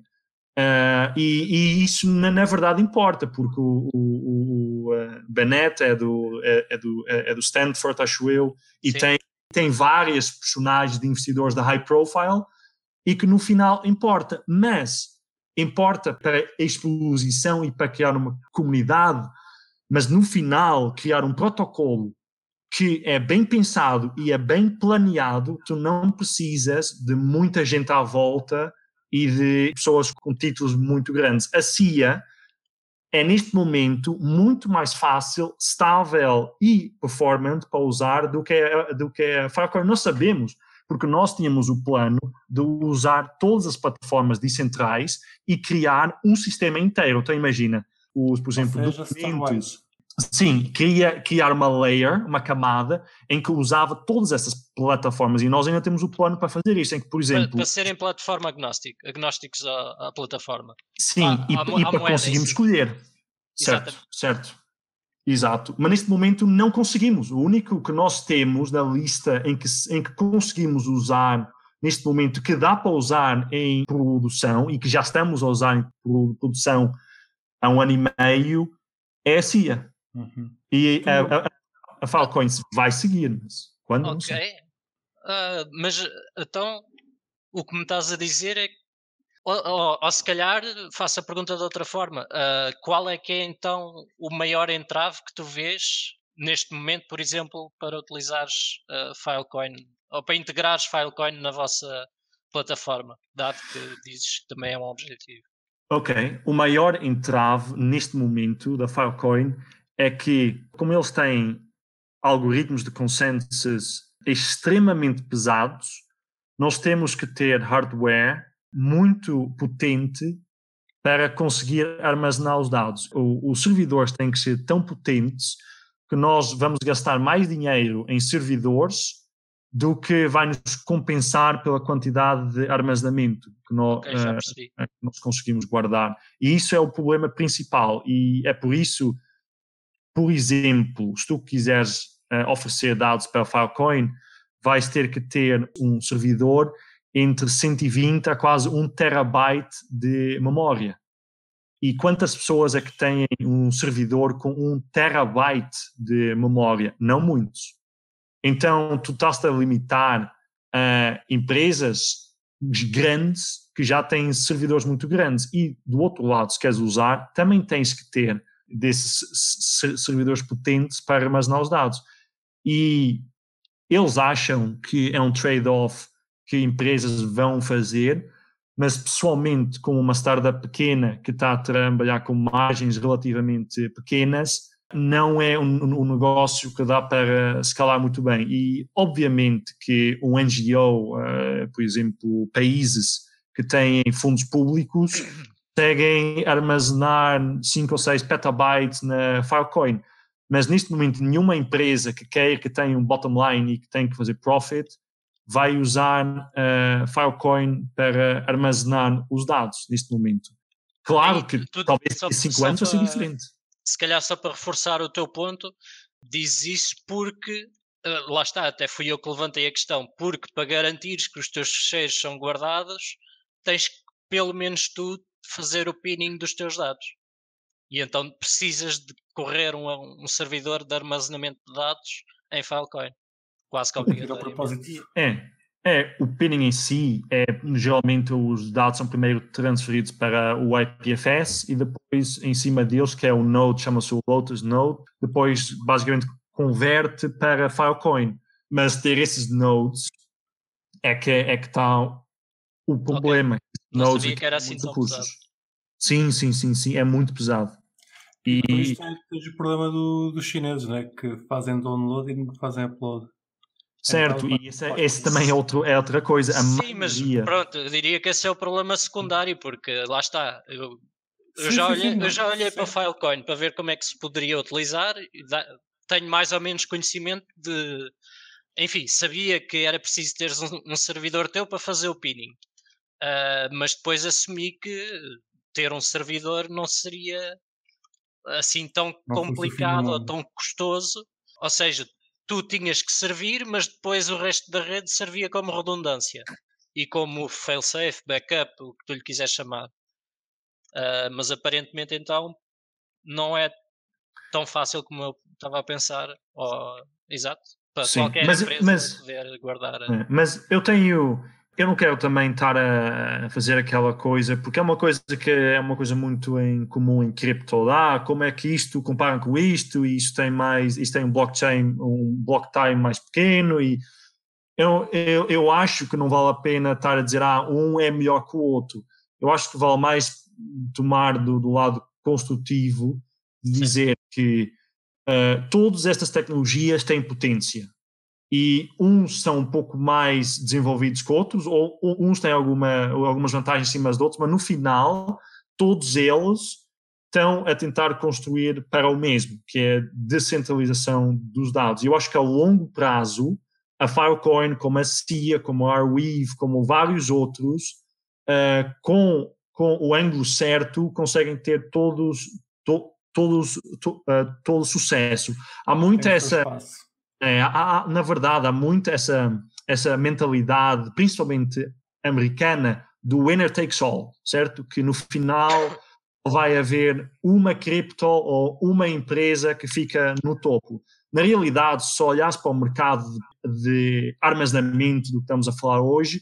Uh, e, e, isso na, na, verdade importa, porque o, o, o Bennett é do, é, é, do, é do Stanford, acho eu, e tem, tem várias personagens de investidores da high profile e que no final importa, mas importa para a exposição e para criar uma comunidade, mas no final criar um protocolo que é bem pensado e é bem planeado, tu não precisas de muita gente à volta e de pessoas com títulos muito grandes. A CIA é neste momento muito mais fácil, estável e performante para usar do que do que a Filecoin. Nós sabemos, porque nós tínhamos o plano de usar todas as plataformas decentrais e criar um sistema inteiro. Então imagina, os, por exemplo, seja, documentos, Sim, queria criar uma layer, uma camada, em que usava todas essas plataformas e nós ainda temos o plano para fazer isso, em que, por exemplo... Para, para serem plataforma agnóstica, agnósticos à, à plataforma. Sim, e, e para conseguirmos escolher. Certo, Exatamente. certo. Exato. Mas neste momento não conseguimos. O único que nós temos na lista em que, em que conseguimos usar neste momento, que dá para usar em produção e que já estamos a usar em produção há um ano e meio, é a CIA. Uhum. E a, a, a Falcões vai seguir, mas quando? Ok. Uh, mas então o que me estás a dizer é ou, ou, ou, se calhar faço a pergunta de outra forma. Uh, qual é que é então o maior entrave que tu vês neste momento, por exemplo, para utilizares uh, Filecoin ou para integrares Filecoin na vossa plataforma, dado que dizes que também é um objetivo? Ok. O maior entrave neste momento da Filecoin é que, como eles têm algoritmos de consensus extremamente pesados, nós temos que ter hardware muito potente para conseguir armazenar os dados. O, os servidores têm que ser tão potentes que nós vamos gastar mais dinheiro em servidores do que vai nos compensar pela quantidade de armazenamento que nós, okay, uh, que nós conseguimos guardar. E isso é o problema principal. E é por isso por exemplo, se tu quiseres uh, oferecer dados para Filecoin, vais ter que ter um servidor entre 120 a quase 1 terabyte de memória. E quantas pessoas é que têm um servidor com 1 terabyte de memória? Não muitos. Então, tu estás a limitar a empresas grandes que já têm servidores muito grandes. E, do outro lado, se queres usar, também tens que ter desses servidores potentes para armazenar os dados. E eles acham que é um trade-off que empresas vão fazer, mas pessoalmente, como uma startup pequena que está a trabalhar com margens relativamente pequenas, não é um, um, negócio que dá para escalar muito bem. E, obviamente, que um NGO, uh, por exemplo, países que têm fundos públicos, conseguem armazenar 5 ou 6 petabytes na Filecoin. Mas neste momento, nenhuma empresa que quer que tenha um bottom line e que tem que fazer profit vai usar uh, Filecoin para armazenar os dados neste momento. Claro que talvez em 5 anos vai ser diferente. Se calhar só para reforçar o teu ponto, diz isso porque, uh, lá está, até fui eu que levantei a questão, porque para garantires que os teus fecheiros são guardados, tens pelo menos tu fazer o pinning dos teus dados. E então precisas de correr um, um servidor de armazenamento de dados em Filecoin. Quase que obrigatório. É, é, o pinning em si, é, geralmente os dados são primeiro transferidos para o IPFS e depois em cima deles, que é o node, chama-se o Lotus Node, depois basicamente converte para Filecoin. Mas ter esses nodes é que é que está o problema. Okay. Não sabia que era assim tão pesado. Sim, sim, sim, sim, é muito pesado. E isto é o problema do, dos chineses, né? que fazem download e não fazem upload. Certo, então, e esse, é, esse, também é, outro, é outra coisa. A sim, maioria... mas pronto, eu diria que esse é o problema secundário, porque lá está. Eu, eu sim, já olhei, sim, eu já olhei para o Filecoin para ver como é que se poderia utilizar. Tenho mais ou menos conhecimento de. Enfim, sabia que era preciso ter um, um servidor teu para fazer o pinning. Uh, mas depois assumi que ter um servidor não seria assim tão não complicado ou tão custoso. Ou seja, tu tinhas que servir, mas depois o resto da rede servia como redundância e como failsafe, backup, o que tu lhe quiseres chamar. Uh, mas aparentemente então não é tão fácil como eu estava a pensar. Ou, exato. Para Sim, qualquer mas, empresa mas, poder guardar. É, mas eu tenho eu não quero também estar a fazer aquela coisa, porque é uma coisa que é uma coisa muito em comum em cripto. Ah, como é que isto compara com isto, e isto tem mais, isto tem um blockchain, um block time mais pequeno, e eu, eu, eu acho que não vale a pena estar a dizer, ah, um é melhor que o outro. Eu acho que vale mais tomar do, do lado construtivo, dizer Sim. que uh, todas estas tecnologias têm potência e uns são um pouco mais desenvolvidos que outros, ou, uns têm alguma, algumas vantagens em cima dos outros, mas no final, todos eles estão a tentar construir para o mesmo, que é a descentralização dos dados. E eu acho que a longo prazo, a Filecoin, como a CIA, como a Arweave, como vários outros, uh, com, com o ângulo certo, conseguem ter todos, to, todos, to, uh, todo sucesso. Há muito essa. É, há, na verdade, há muito essa, essa mentalidade, principalmente americana, do winner takes all, certo? Que no final vai haver uma cripto ou uma empresa que fica no topo. Na realidade, se olhares para o mercado de armazenamento do que estamos a falar hoje,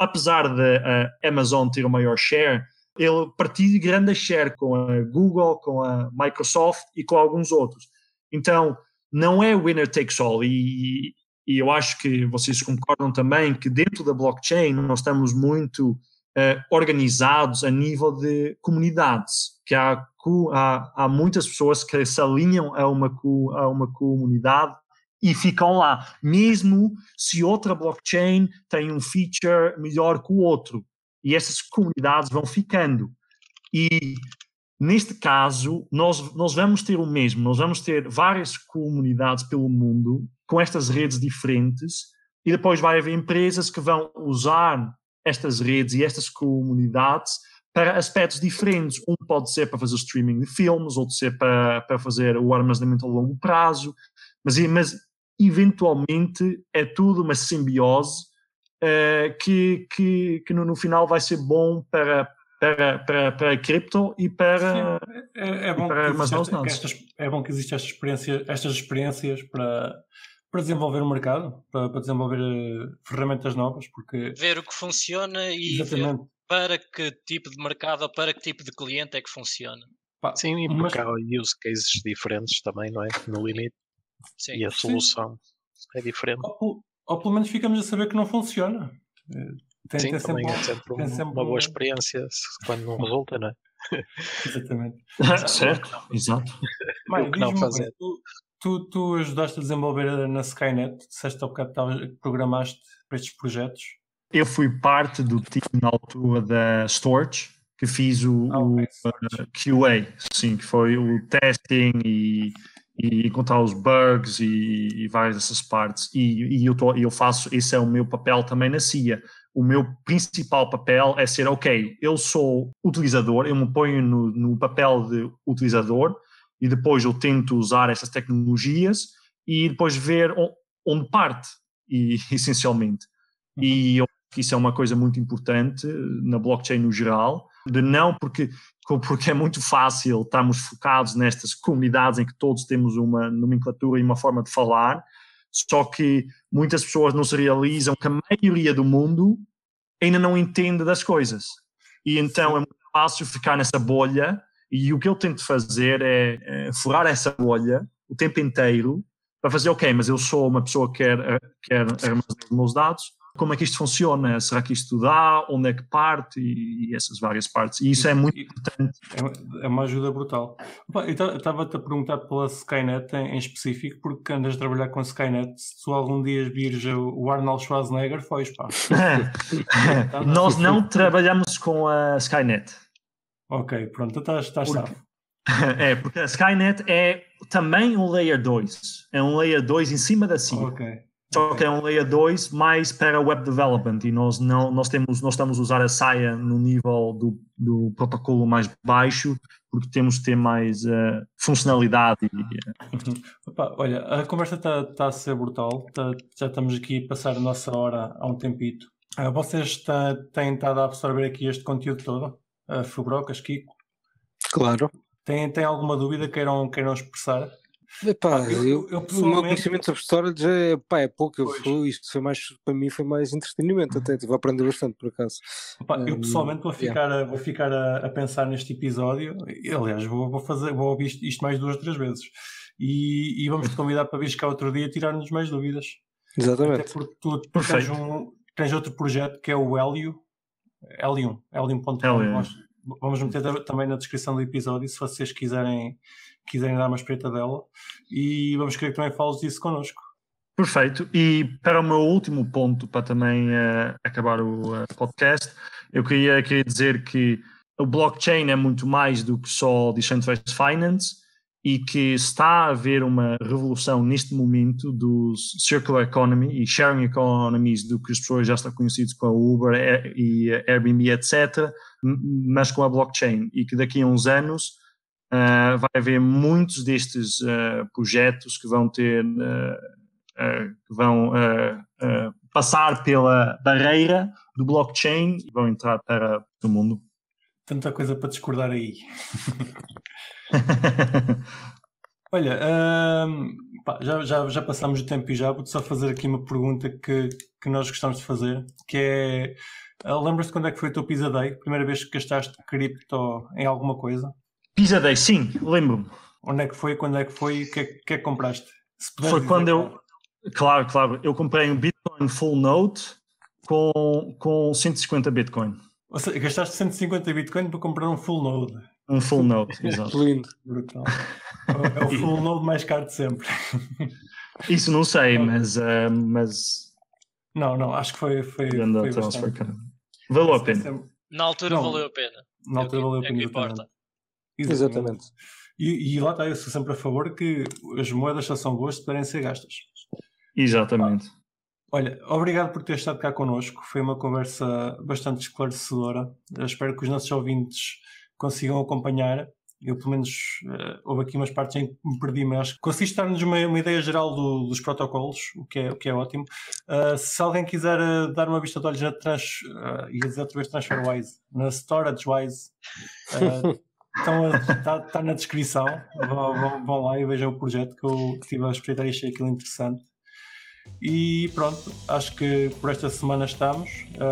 apesar de a Amazon ter o maior share, ele partilha grande share com a Google, com a Microsoft e com alguns outros. Então, não é winner takes all. E, e eu acho que vocês concordam também que dentro da blockchain nós estamos muito uh, organizados a nível de comunidades, que há, há, há, muitas pessoas que se alinham a uma, a uma comunidade e ficam lá, mesmo se outra blockchain tem um feature melhor que o outro. E essas comunidades vão ficando. E neste caso, nós, nós vamos ter o mesmo, nós vamos ter várias comunidades pelo mundo com estas redes diferentes, e depois vai haver empresas que vão usar estas redes e estas comunidades para aspectos diferentes. Um pode ser para fazer streaming de filmes, outro ser para, para fazer o armazenamento a longo prazo, mas, mas eventualmente é tudo uma simbiose uh, que, que, que no, no, final vai ser bom para, para, para, para a cripto e para, Sim, é, é, bom para armazenar os dados. É bom que existam estas experiências, estas experiências para para desenvolver o mercado, para, para desenvolver uh, ferramentas novas, porque ver o que funciona e ver para que tipo de mercado ou para que tipo de cliente é que funciona. Pá, Sim, e porque mas... há use cases diferentes também, não é? No limite. Sim. E a solução Sim. é diferente. Ou, ou, pelo menos ficamos a saber que não funciona. Tem, Sim, tem também sempre, é sempre, um, sempre uma boa experiência quando não resulta, não é? <laughs> Exatamente. <laughs> certo, exato. <laughs> Mas, não fazer. Coisa, tu, Tu, tu ajudaste a desenvolver na Skynet, disseste ao bocado que programaste para estes projetos. Eu fui parte do time na altura da Storage, que fiz o, oh, o uh, QA, sim, que foi o testing e, e encontrar os bugs e, e várias dessas partes. E, e eu, tô, eu faço, esse é o meu papel também na CIA. O meu principal papel é ser, ok, eu sou utilizador, eu me ponho no, no papel de utilizador, e depois eu tento usar essas tecnologias e depois ver onde parte, e, <laughs> essencialmente. Uhum. E eu acho que isso é uma coisa muito importante na blockchain no geral, de não porque, <laughs> porque é muito fácil estarmos focados nestas comunidades em que todos temos uma nomenclatura e uma forma de falar, só que muitas pessoas não se realizam que a maioria do mundo ainda não entende das coisas. E então é muito fácil ficar nessa bolha e o que eu tento fazer é, é furar essa bolha o tempo inteiro para fazer, ok, mas eu sou uma pessoa que quer, eh, quer armazenar os meus dados, como é que isto funciona? Será que isto dá? Onde é que parte? E, essas várias partes. E isso é muito importante. É uma ajuda brutal. Eu estava-te a perguntar pela Skynet em, específico, porque andas a trabalhar com a Skynet. Se tu algum dia vires o Arnold Schwarzenegger, foi pá. <laughs> Nós não trabalhamos com a Skynet. Ok, pronto, estás, estás porque, <laughs> É, porque a Skynet é também um Layer 2. É um Layer 2 em cima da CIA. Ok. Só que é um Layer 2 mais para Web Development e nós, não, nós, temos, nós estamos a usar a SAIA no nível do, do protocolo mais baixo porque temos de ter mais uh, funcionalidade. Uhum. Opa, olha, a conversa está tá a ser brutal. Tá, já estamos aqui a passar a nossa hora há um tempito. Uh, vocês tá, têm estado a absorver aqui este conteúdo todo? uh, Fubrocas, Kiko? Claro. Tem, tem alguma dúvida queiram, queiram expressar? Epá, eu, eu, eu pessoalmente... O meu conhecimento sobre história já é, pá, é pouco. Fui, isto foi mais, para mim foi mais entretenimento até. Estive a aprender bastante por acaso. Epá, eu pessoalmente vou ficar, yeah. a, vou ficar a, a, pensar neste episódio. Aliás, vou, vou, fazer, vou ouvir isto, isto mais duas, três vezes. E, e vamos te convidar para vir cá outro dia tirar-nos mais dúvidas. Exatamente. Até porque tu, tu tens, um, tens outro projeto que é o Hélio. Helium, Helium.com. Vamos meter também na descrição do episódio se vocês quiserem, quiserem dar uma espreita dela. E vamos querer que também fales disso connosco. Perfeito. E para o meu último ponto, para também uh, acabar o uh, podcast, eu queria, queria dizer que o blockchain é muito mais do que só decentralized finance e que está a haver uma revolução neste momento do circular economy e sharing economies do que as pessoas já estão conhecidas com a Uber e Airbnb, etc., mas com a blockchain e que daqui a uns anos uh, vai haver muitos destes uh, projetos que vão ter uh, que vão passar pela barreira do blockchain e vão entrar para o mundo. Tanta coisa para discordar aí. <laughs> Olha, pá, já, já, já passámos o tempo e já vou só fazer aqui uma pergunta que, que nós gostamos de fazer, que é lembras-te quando é que foi o teu Pizza Day? Primeira vez que gastaste cripto em alguma coisa? Pizza Day, sim, lembro-me. Onde é que foi? Quando é que foi? O que é que, é que compraste? foi quando eu. Claro, claro. Eu comprei um Bitcoin Full Note com, com 150 Bitcoin. Ou seja, gastaste 150 Bitcoin para comprar um Full Node. Um full node, <laughs> exato. Lindo. Brutal. É o full node mais caro de sempre. <laughs> Isso não sei, mas. Uh, mas... Não, não, acho que foi. foi, foi Valeu a pena. Na altura não, valeu a pena. Na altura é valeu a pena. É importa. Exatamente. exatamente. E, e, lá está, eu sou sempre a favor que as moedas só são boas se puderem ser gastas. Exatamente. Olha, obrigado por ter estado cá connosco. Foi uma conversa bastante esclarecedora. Eu espero que os nossos ouvintes consigam acompanhar. Eu, pelo menos, uh, houve aqui umas partes em que me perdi, mas acho que consiste dar-nos uma, uma, ideia geral do, dos protocolos, o que é, o que é ótimo. Uh, se alguém quiser uh, dar uma vista de olhos na trans, uh, ia dizer outra vez TransferWise, na StorageWise, <laughs> está tá na descrição. Vão, vão, vão, lá e vejam o projeto que eu estive a espreitar e achei aquilo interessante. E pronto, acho que por esta semana estamos.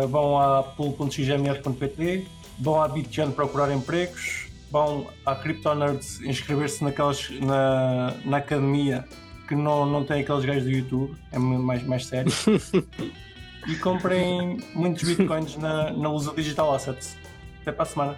vão a pool.xmr.pt vão à BitGen procurar empregos, vão à CryptoNerds inscrever-se naquelas na, na academia que não, não tem aqueles gajos do YouTube, é mais, mais sério. <laughs> e comprem muitos bitcoins na, na Lusa Digital Assets. Até para a semana.